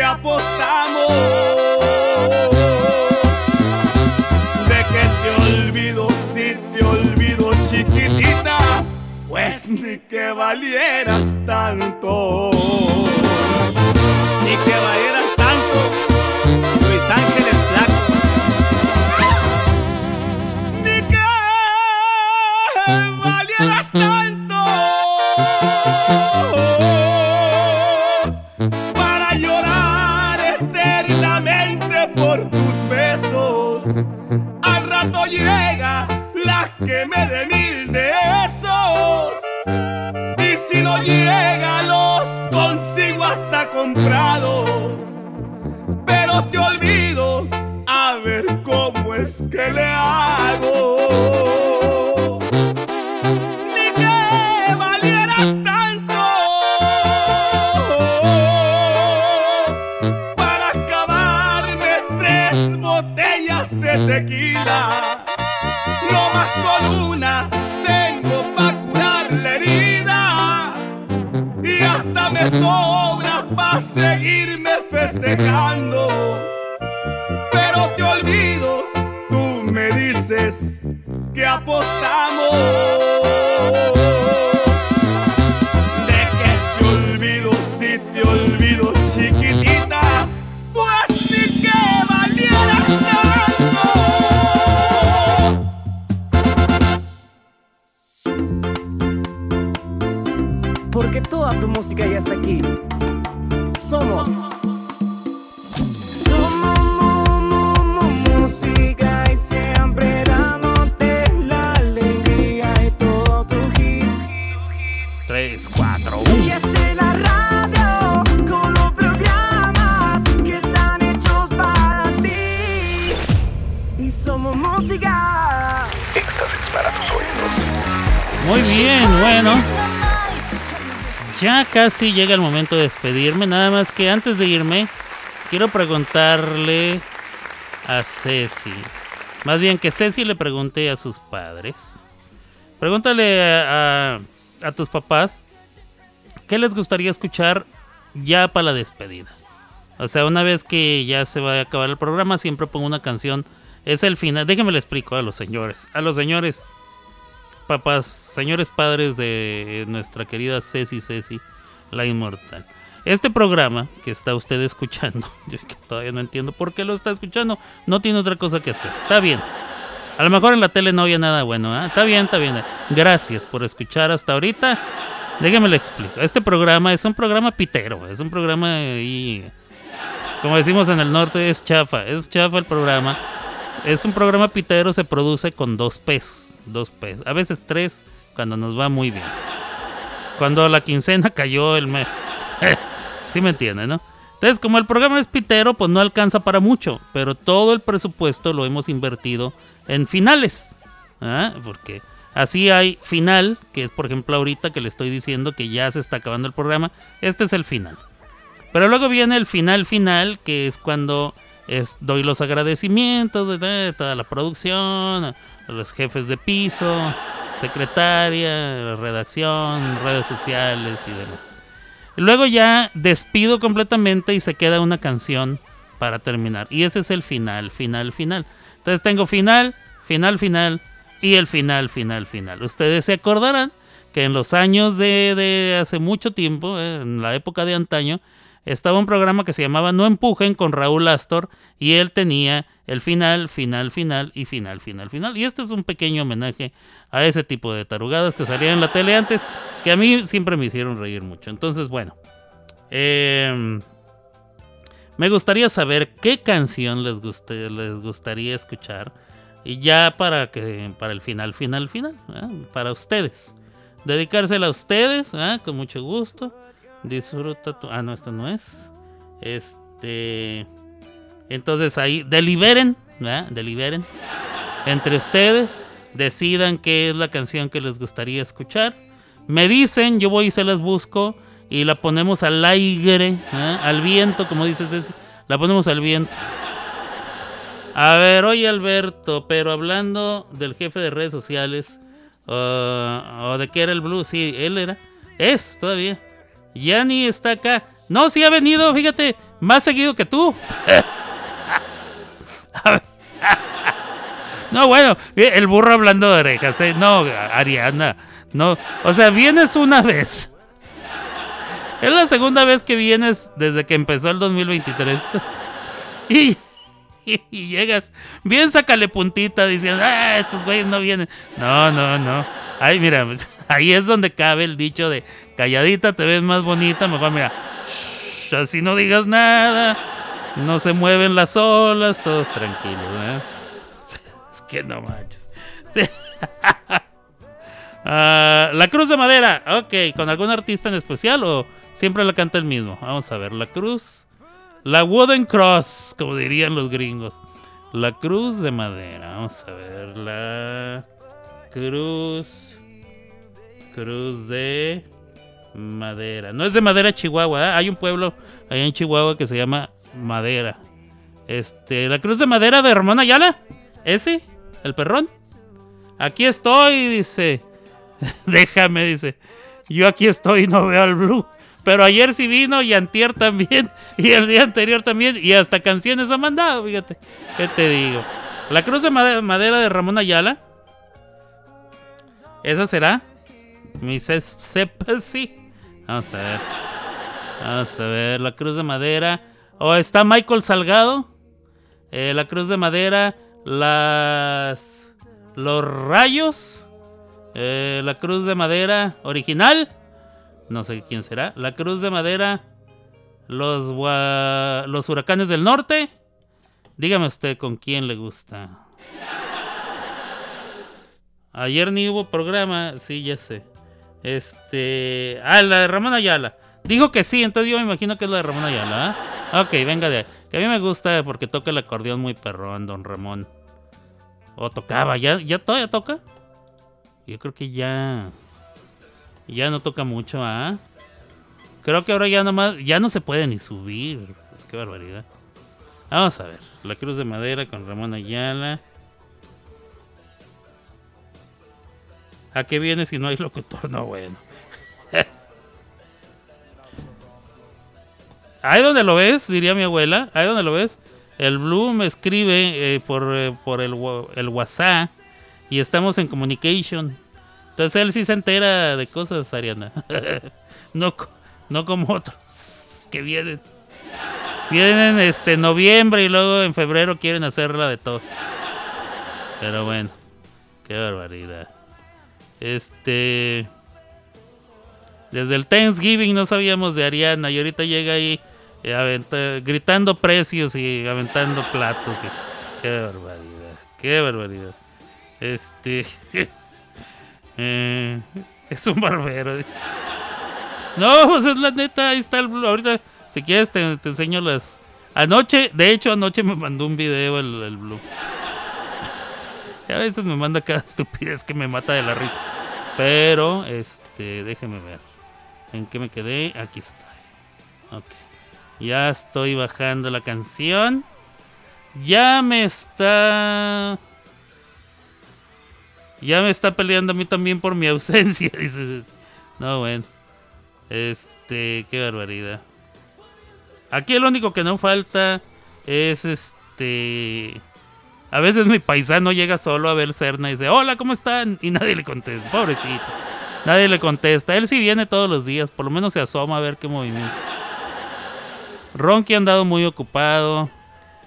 Apostamos. De que te olvido, si te olvido, chiquitita, pues ni que valieras tanto. Casi llega el momento de despedirme. Nada más que antes de irme, quiero preguntarle a Ceci. Más bien que Ceci le pregunte a sus padres. Pregúntale a, tus papás qué les gustaría escuchar ya para la despedida. O sea, una vez que ya se va a acabar el programa, siempre pongo una canción. Es el final. Déjenme le explico a los señores. A los señores papás, señores padres de nuestra querida Ceci Ceci, la inmortal. Este programa que está usted escuchando, <laughs> yo que todavía no entiendo por qué lo está escuchando, no tiene otra cosa que hacer. Está bien. A lo mejor en la tele no había nada bueno, ¿ah? Está bien, está bien. Gracias por escuchar hasta ahorita. Déjame le explico. Este programa es un programa pitero, es un programa ahí, como decimos en el norte, es chafa, es chafa el programa. Es un programa pitero, se produce con dos pesos. Dos pesos. A veces tres cuando nos va muy bien. Cuando la quincena cayó el mes. <laughs> sí me entiende, ¿no? Entonces, como el programa es pitero, pues no alcanza para mucho. Pero todo el presupuesto lo hemos invertido en finales. ¿ah? Porque así hay final, que es por ejemplo ahorita que le estoy diciendo que ya se está acabando el programa. Este es el final. Pero luego viene el final final, que es cuando doy los agradecimientos de, de toda la producción, a los jefes de piso, secretaria, redacción, redes sociales y demás. Luego ya despido completamente y se queda una canción para terminar. Y ese es el final, final, final. Entonces tengo final, final, final y el final, final, final. Ustedes se acordarán que en los años de, de hace mucho tiempo, eh, en la época de antaño, estaba un programa que se llamaba No Empujen con Raúl Astor y él tenía el final, final, final y final, final, final. Y este es un pequeño homenaje a ese tipo de tarugadas que salían en la tele antes, que a mí siempre me hicieron reír mucho. Entonces, bueno, eh, me gustaría saber qué canción les, guste- les gustaría escuchar y ya para que para el final, final, final, ¿ah? para ustedes. Dedicársela a ustedes, ¿ah? con mucho gusto. Disfruta tu. Ah, no, esto no es. Este. Entonces ahí, deliberen, ¿verdad? Deliberen. Entre ustedes, decidan qué es la canción que les gustaría escuchar. Me dicen, yo voy y se las busco y la ponemos al aire, ¿eh? al viento, como dices Ceci. La ponemos al viento. A ver, oye Alberto, pero hablando del jefe de redes sociales, uh, o de qué era el blues, sí, él era, es todavía. Ya ni está acá. No, sí ha venido, fíjate, más seguido que tú. <laughs> No, bueno, el burro hablando de orejas, ¿eh? No, Ariana, no. O sea, vienes una vez. Es la segunda vez que vienes desde que empezó el 2023. <laughs> y, y, y llegas, bien sácale puntita diciendo, ah, estos güeyes no vienen. No, no, no. Ay, mira, ahí es donde cabe el dicho de calladita te ves más bonita, mejor mira, shh, así no digas nada, no se mueven las olas, todos tranquilos, ¿eh? <laughs> Es que no manches. <laughs> Ah, la Cruz de Madera. Ok, ¿con algún artista en especial o siempre la canta el mismo? Vamos a ver, la Cruz. La Wooden Cross, como dirían los gringos. La Cruz de Madera. Vamos a ver, la Cruz. Cruz de Madera. No es de Madera, Chihuahua. ¿eh? Hay un pueblo allá en Chihuahua que se llama Madera. Este, la Cruz de Madera de Ramón Ayala. ¿Ese? ¿El perrón? Aquí estoy, dice. <laughs> Déjame, dice. Yo aquí estoy y no veo al Blue. Pero ayer sí vino y antier también. <laughs> Y el día anterior también. Y hasta canciones ha mandado, fíjate. ¿Qué te digo? La cruz de made- madera de Ramón Ayala. ¿Esa será? Mi se- sepa sí. Vamos a ver. Vamos a ver. La cruz de madera. O está Michael Salgado. Eh, la cruz de madera. Las. Los rayos. Eh, la cruz de madera original. No sé quién será. La cruz de madera. Los, los huracanes del norte. Dígame usted con quién le gusta. Ayer ni hubo programa. Sí, ya sé. Este. Ah, la de Ramón Ayala. Dijo que sí, entonces yo me imagino que es la de Ramón Ayala. ¿ah? Ok, venga de ahí. Que a mí me gusta porque toca el acordeón muy perrón, don Ramón. O tocaba, ¿ya, ya todavía toca? Yo creo que ya. Ya no toca mucho, ¿ah? Creo que ahora ya nomás. Ya no se puede ni subir. Qué barbaridad. Vamos a ver. La Cruz de Madera con Ramón Ayala. ¿A qué viene si no hay locutor? No, bueno. <laughs> Ahí donde lo ves, diría mi abuela. Ahí donde lo ves. El Blue me escribe eh, por, eh, por el, el WhatsApp. Y estamos en communication. Entonces él sí se entera de cosas, Ariana. <laughs> no, no como otros que vienen. Vienen este noviembre y luego en febrero quieren hacerla de tos. Pero bueno, qué barbaridad. Este. Desde el Thanksgiving no sabíamos de Ariana y ahorita llega ahí eh, gritando precios y aventando platos. y- qué barbaridad, qué barbaridad. Este. <laughs> eh, es un barbero. dice. No, pues es la neta, ahí está el blue. Ahorita, si quieres, te, enseño las. Anoche, de hecho, anoche me mandó un video el blue. Y a veces me manda cada <laughs> estupidez que me mata de la risa. Pero, este, déjeme ver. ¿En qué me quedé? Aquí estoy. Ok. Ya estoy bajando la canción. Ya me está. Ya me está peleando a mí también por mi <laughs> ausencia. Dices. No, bueno. Este, qué barbaridad. Aquí el único que no falta es este. A veces mi paisano llega solo a ver Cerna y dice, hola, ¿cómo están? Y nadie le contesta, pobrecito. Nadie le contesta. Él sí viene todos los días, por lo menos se asoma a ver qué movimiento. Ronky ha muy ocupado.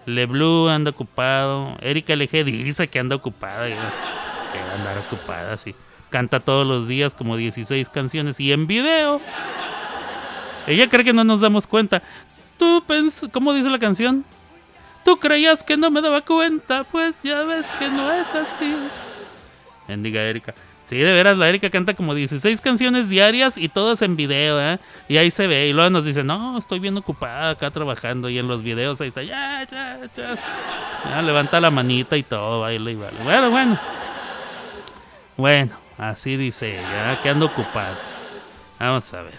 LeBlue anda ocupado. Erika LG dice que anda ocupada. Que va a andar ocupada, sí. Canta todos los días como 16 canciones y en video. Ella cree que no nos damos cuenta. Tú pens ¿Cómo dice la canción? Tú creías que no me daba cuenta, pues ya ves que no es así. Bendiga Erika. Sí, de veras, la Erika canta como 16 canciones diarias y todas en video, ¿eh? Y ahí se ve. Y luego nos dice, no, estoy bien ocupada acá trabajando. Y en los videos ahí está, ya, ya, ya. Levanta la manita y todo, baila y vale. Bueno, bueno. Bueno, así dice ella, que ando ocupado. Vamos a ver.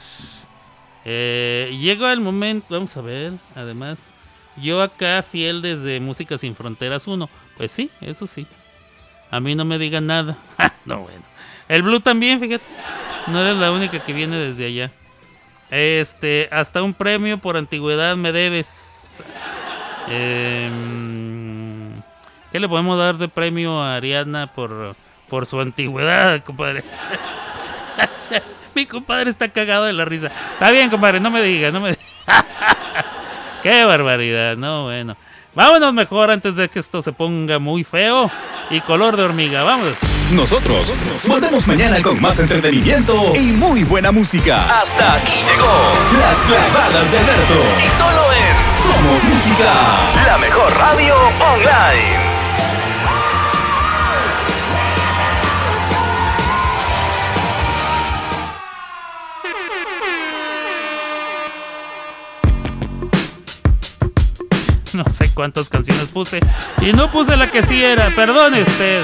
Eh, llegó el momento, vamos a ver, además, yo acá fiel desde Música Sin Fronteras 1. Pues sí, eso sí. A mí no me digan nada. <laughs> Ah, no, bueno. El Blue también, fíjate. No eres la única que viene desde allá. Este, hasta un premio por antigüedad me debes. Em, ¿Qué le podemos dar de premio a Ariana por, por su antigüedad, compadre? <laughs> Mi compadre está cagado de la risa. Está bien, compadre, no me digas, no me digas. <laughs> Qué barbaridad, no, bueno. Vámonos mejor antes de que esto se ponga muy feo y color de hormiga. Vámonos. Nosotros volvemos mañana con más entretenimiento y muy buena música. Hasta aquí llegó Las Clavadas de Alberto. Y solo en Somos Música, la mejor radio online. <laughs> no sé cuántas canciones puse. Y no puse la que sí era, perdone usted.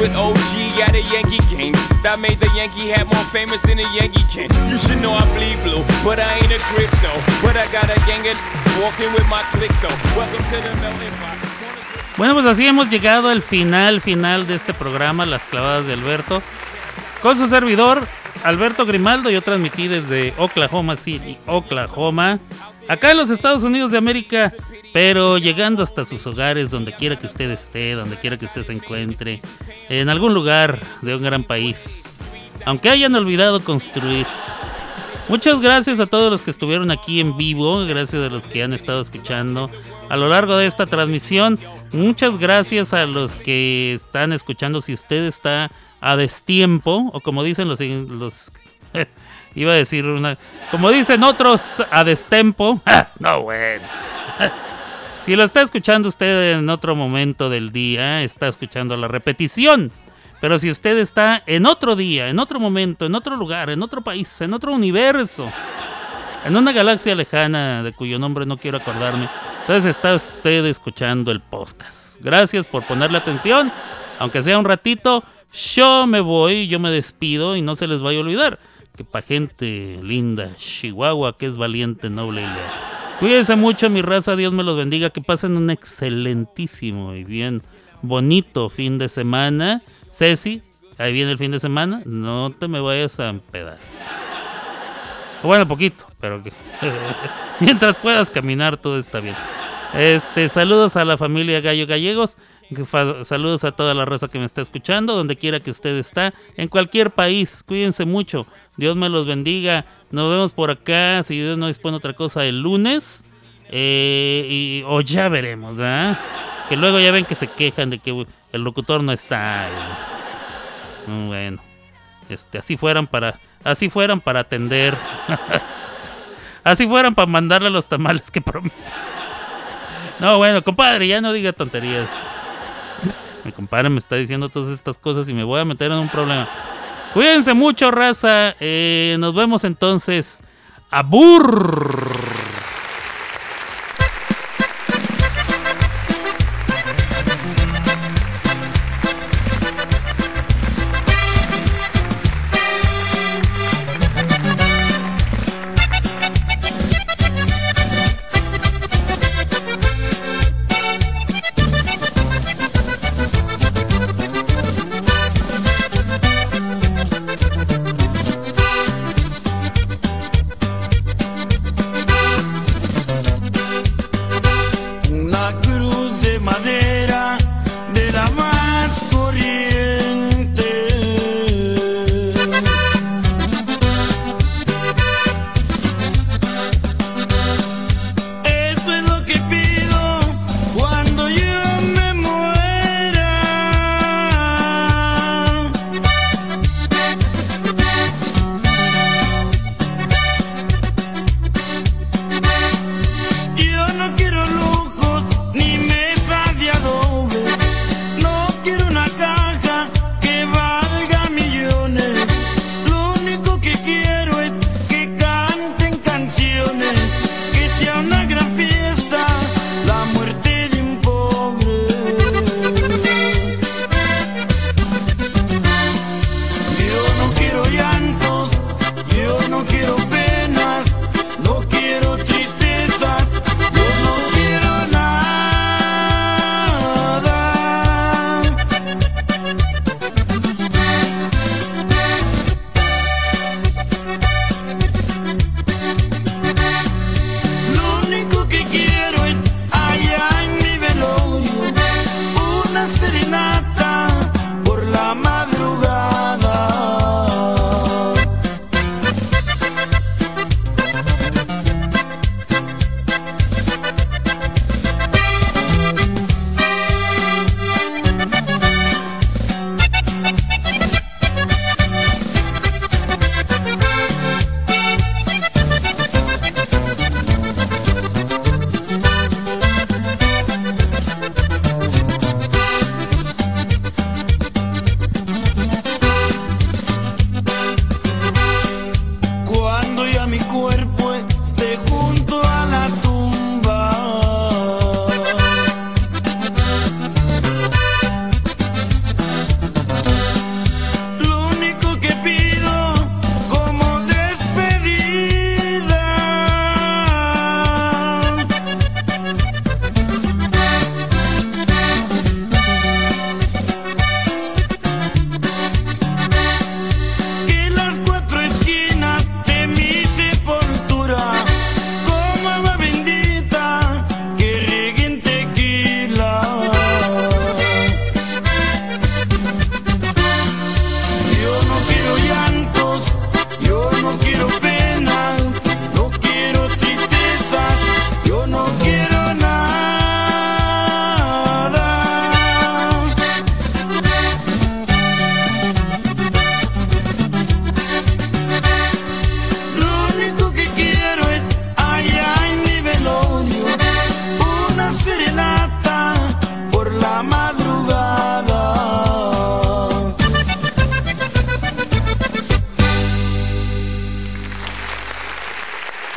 With OG at a Yankee game. That made the Yankee hat more famous than a Yankee can. You should know I bleed blue, but I ain't a crypto. But I got a gang of walking with my click though. Welcome to the melting pot. Bueno, pues así hemos llegado al final, final de este programa, Las Clavadas de Alberto. Con su servidor, Alberto Grimaldo, yo transmití desde Oklahoma City, Oklahoma, acá en los Estados Unidos de América, pero llegando hasta sus hogares, donde quiera que usted esté, donde quiera que usted se encuentre, en algún lugar de un gran país, aunque hayan olvidado construir. Muchas gracias a todos los que estuvieron aquí en vivo, gracias a los que han estado escuchando a lo largo de esta transmisión. Muchas gracias a los que están escuchando. Si usted está a destiempo, o como dicen los, los <laughs> iba a decir una, como dicen otros a destempo. <laughs> no, bueno. <laughs> si lo está escuchando usted en otro momento del día, está escuchando la repetición. Pero si usted está en otro día, en otro momento, en otro lugar, en otro país, en otro universo, en una galaxia lejana de cuyo nombre no quiero acordarme, entonces está usted escuchando el podcast. Gracias por ponerle atención, aunque sea un ratito. Yo me voy, yo me despido y no se les vaya a olvidar que para gente linda, Chihuahua, que es valiente, noble y leal. Cuídense mucho, mi raza, Dios me los bendiga, que pasen un excelentísimo y bien bonito fin de semana. Ceci, ahí viene el fin de semana, no te me vayas a empedar. Bueno, poquito, pero que <laughs> mientras puedas caminar todo está bien. Este, saludos a la familia Gallo Gallegos, saludos a toda la raza que me está escuchando, donde quiera que usted está, en cualquier país, cuídense mucho, Dios me los bendiga, nos vemos por acá, si Dios no dispone otra cosa el lunes, eh, o ya veremos, ¿verdad? Que luego ya ven que se quejan de que el locutor no está. Bueno, este, así fueran para, así fueran para atender, <laughs> así fueran para mandarle los tamales que prometen. No, bueno, compadre, ya no diga tonterías. Mi compadre me está diciendo todas estas cosas y me voy a meter en un problema. Cuídense mucho, raza. Eh, nos vemos entonces. Abur.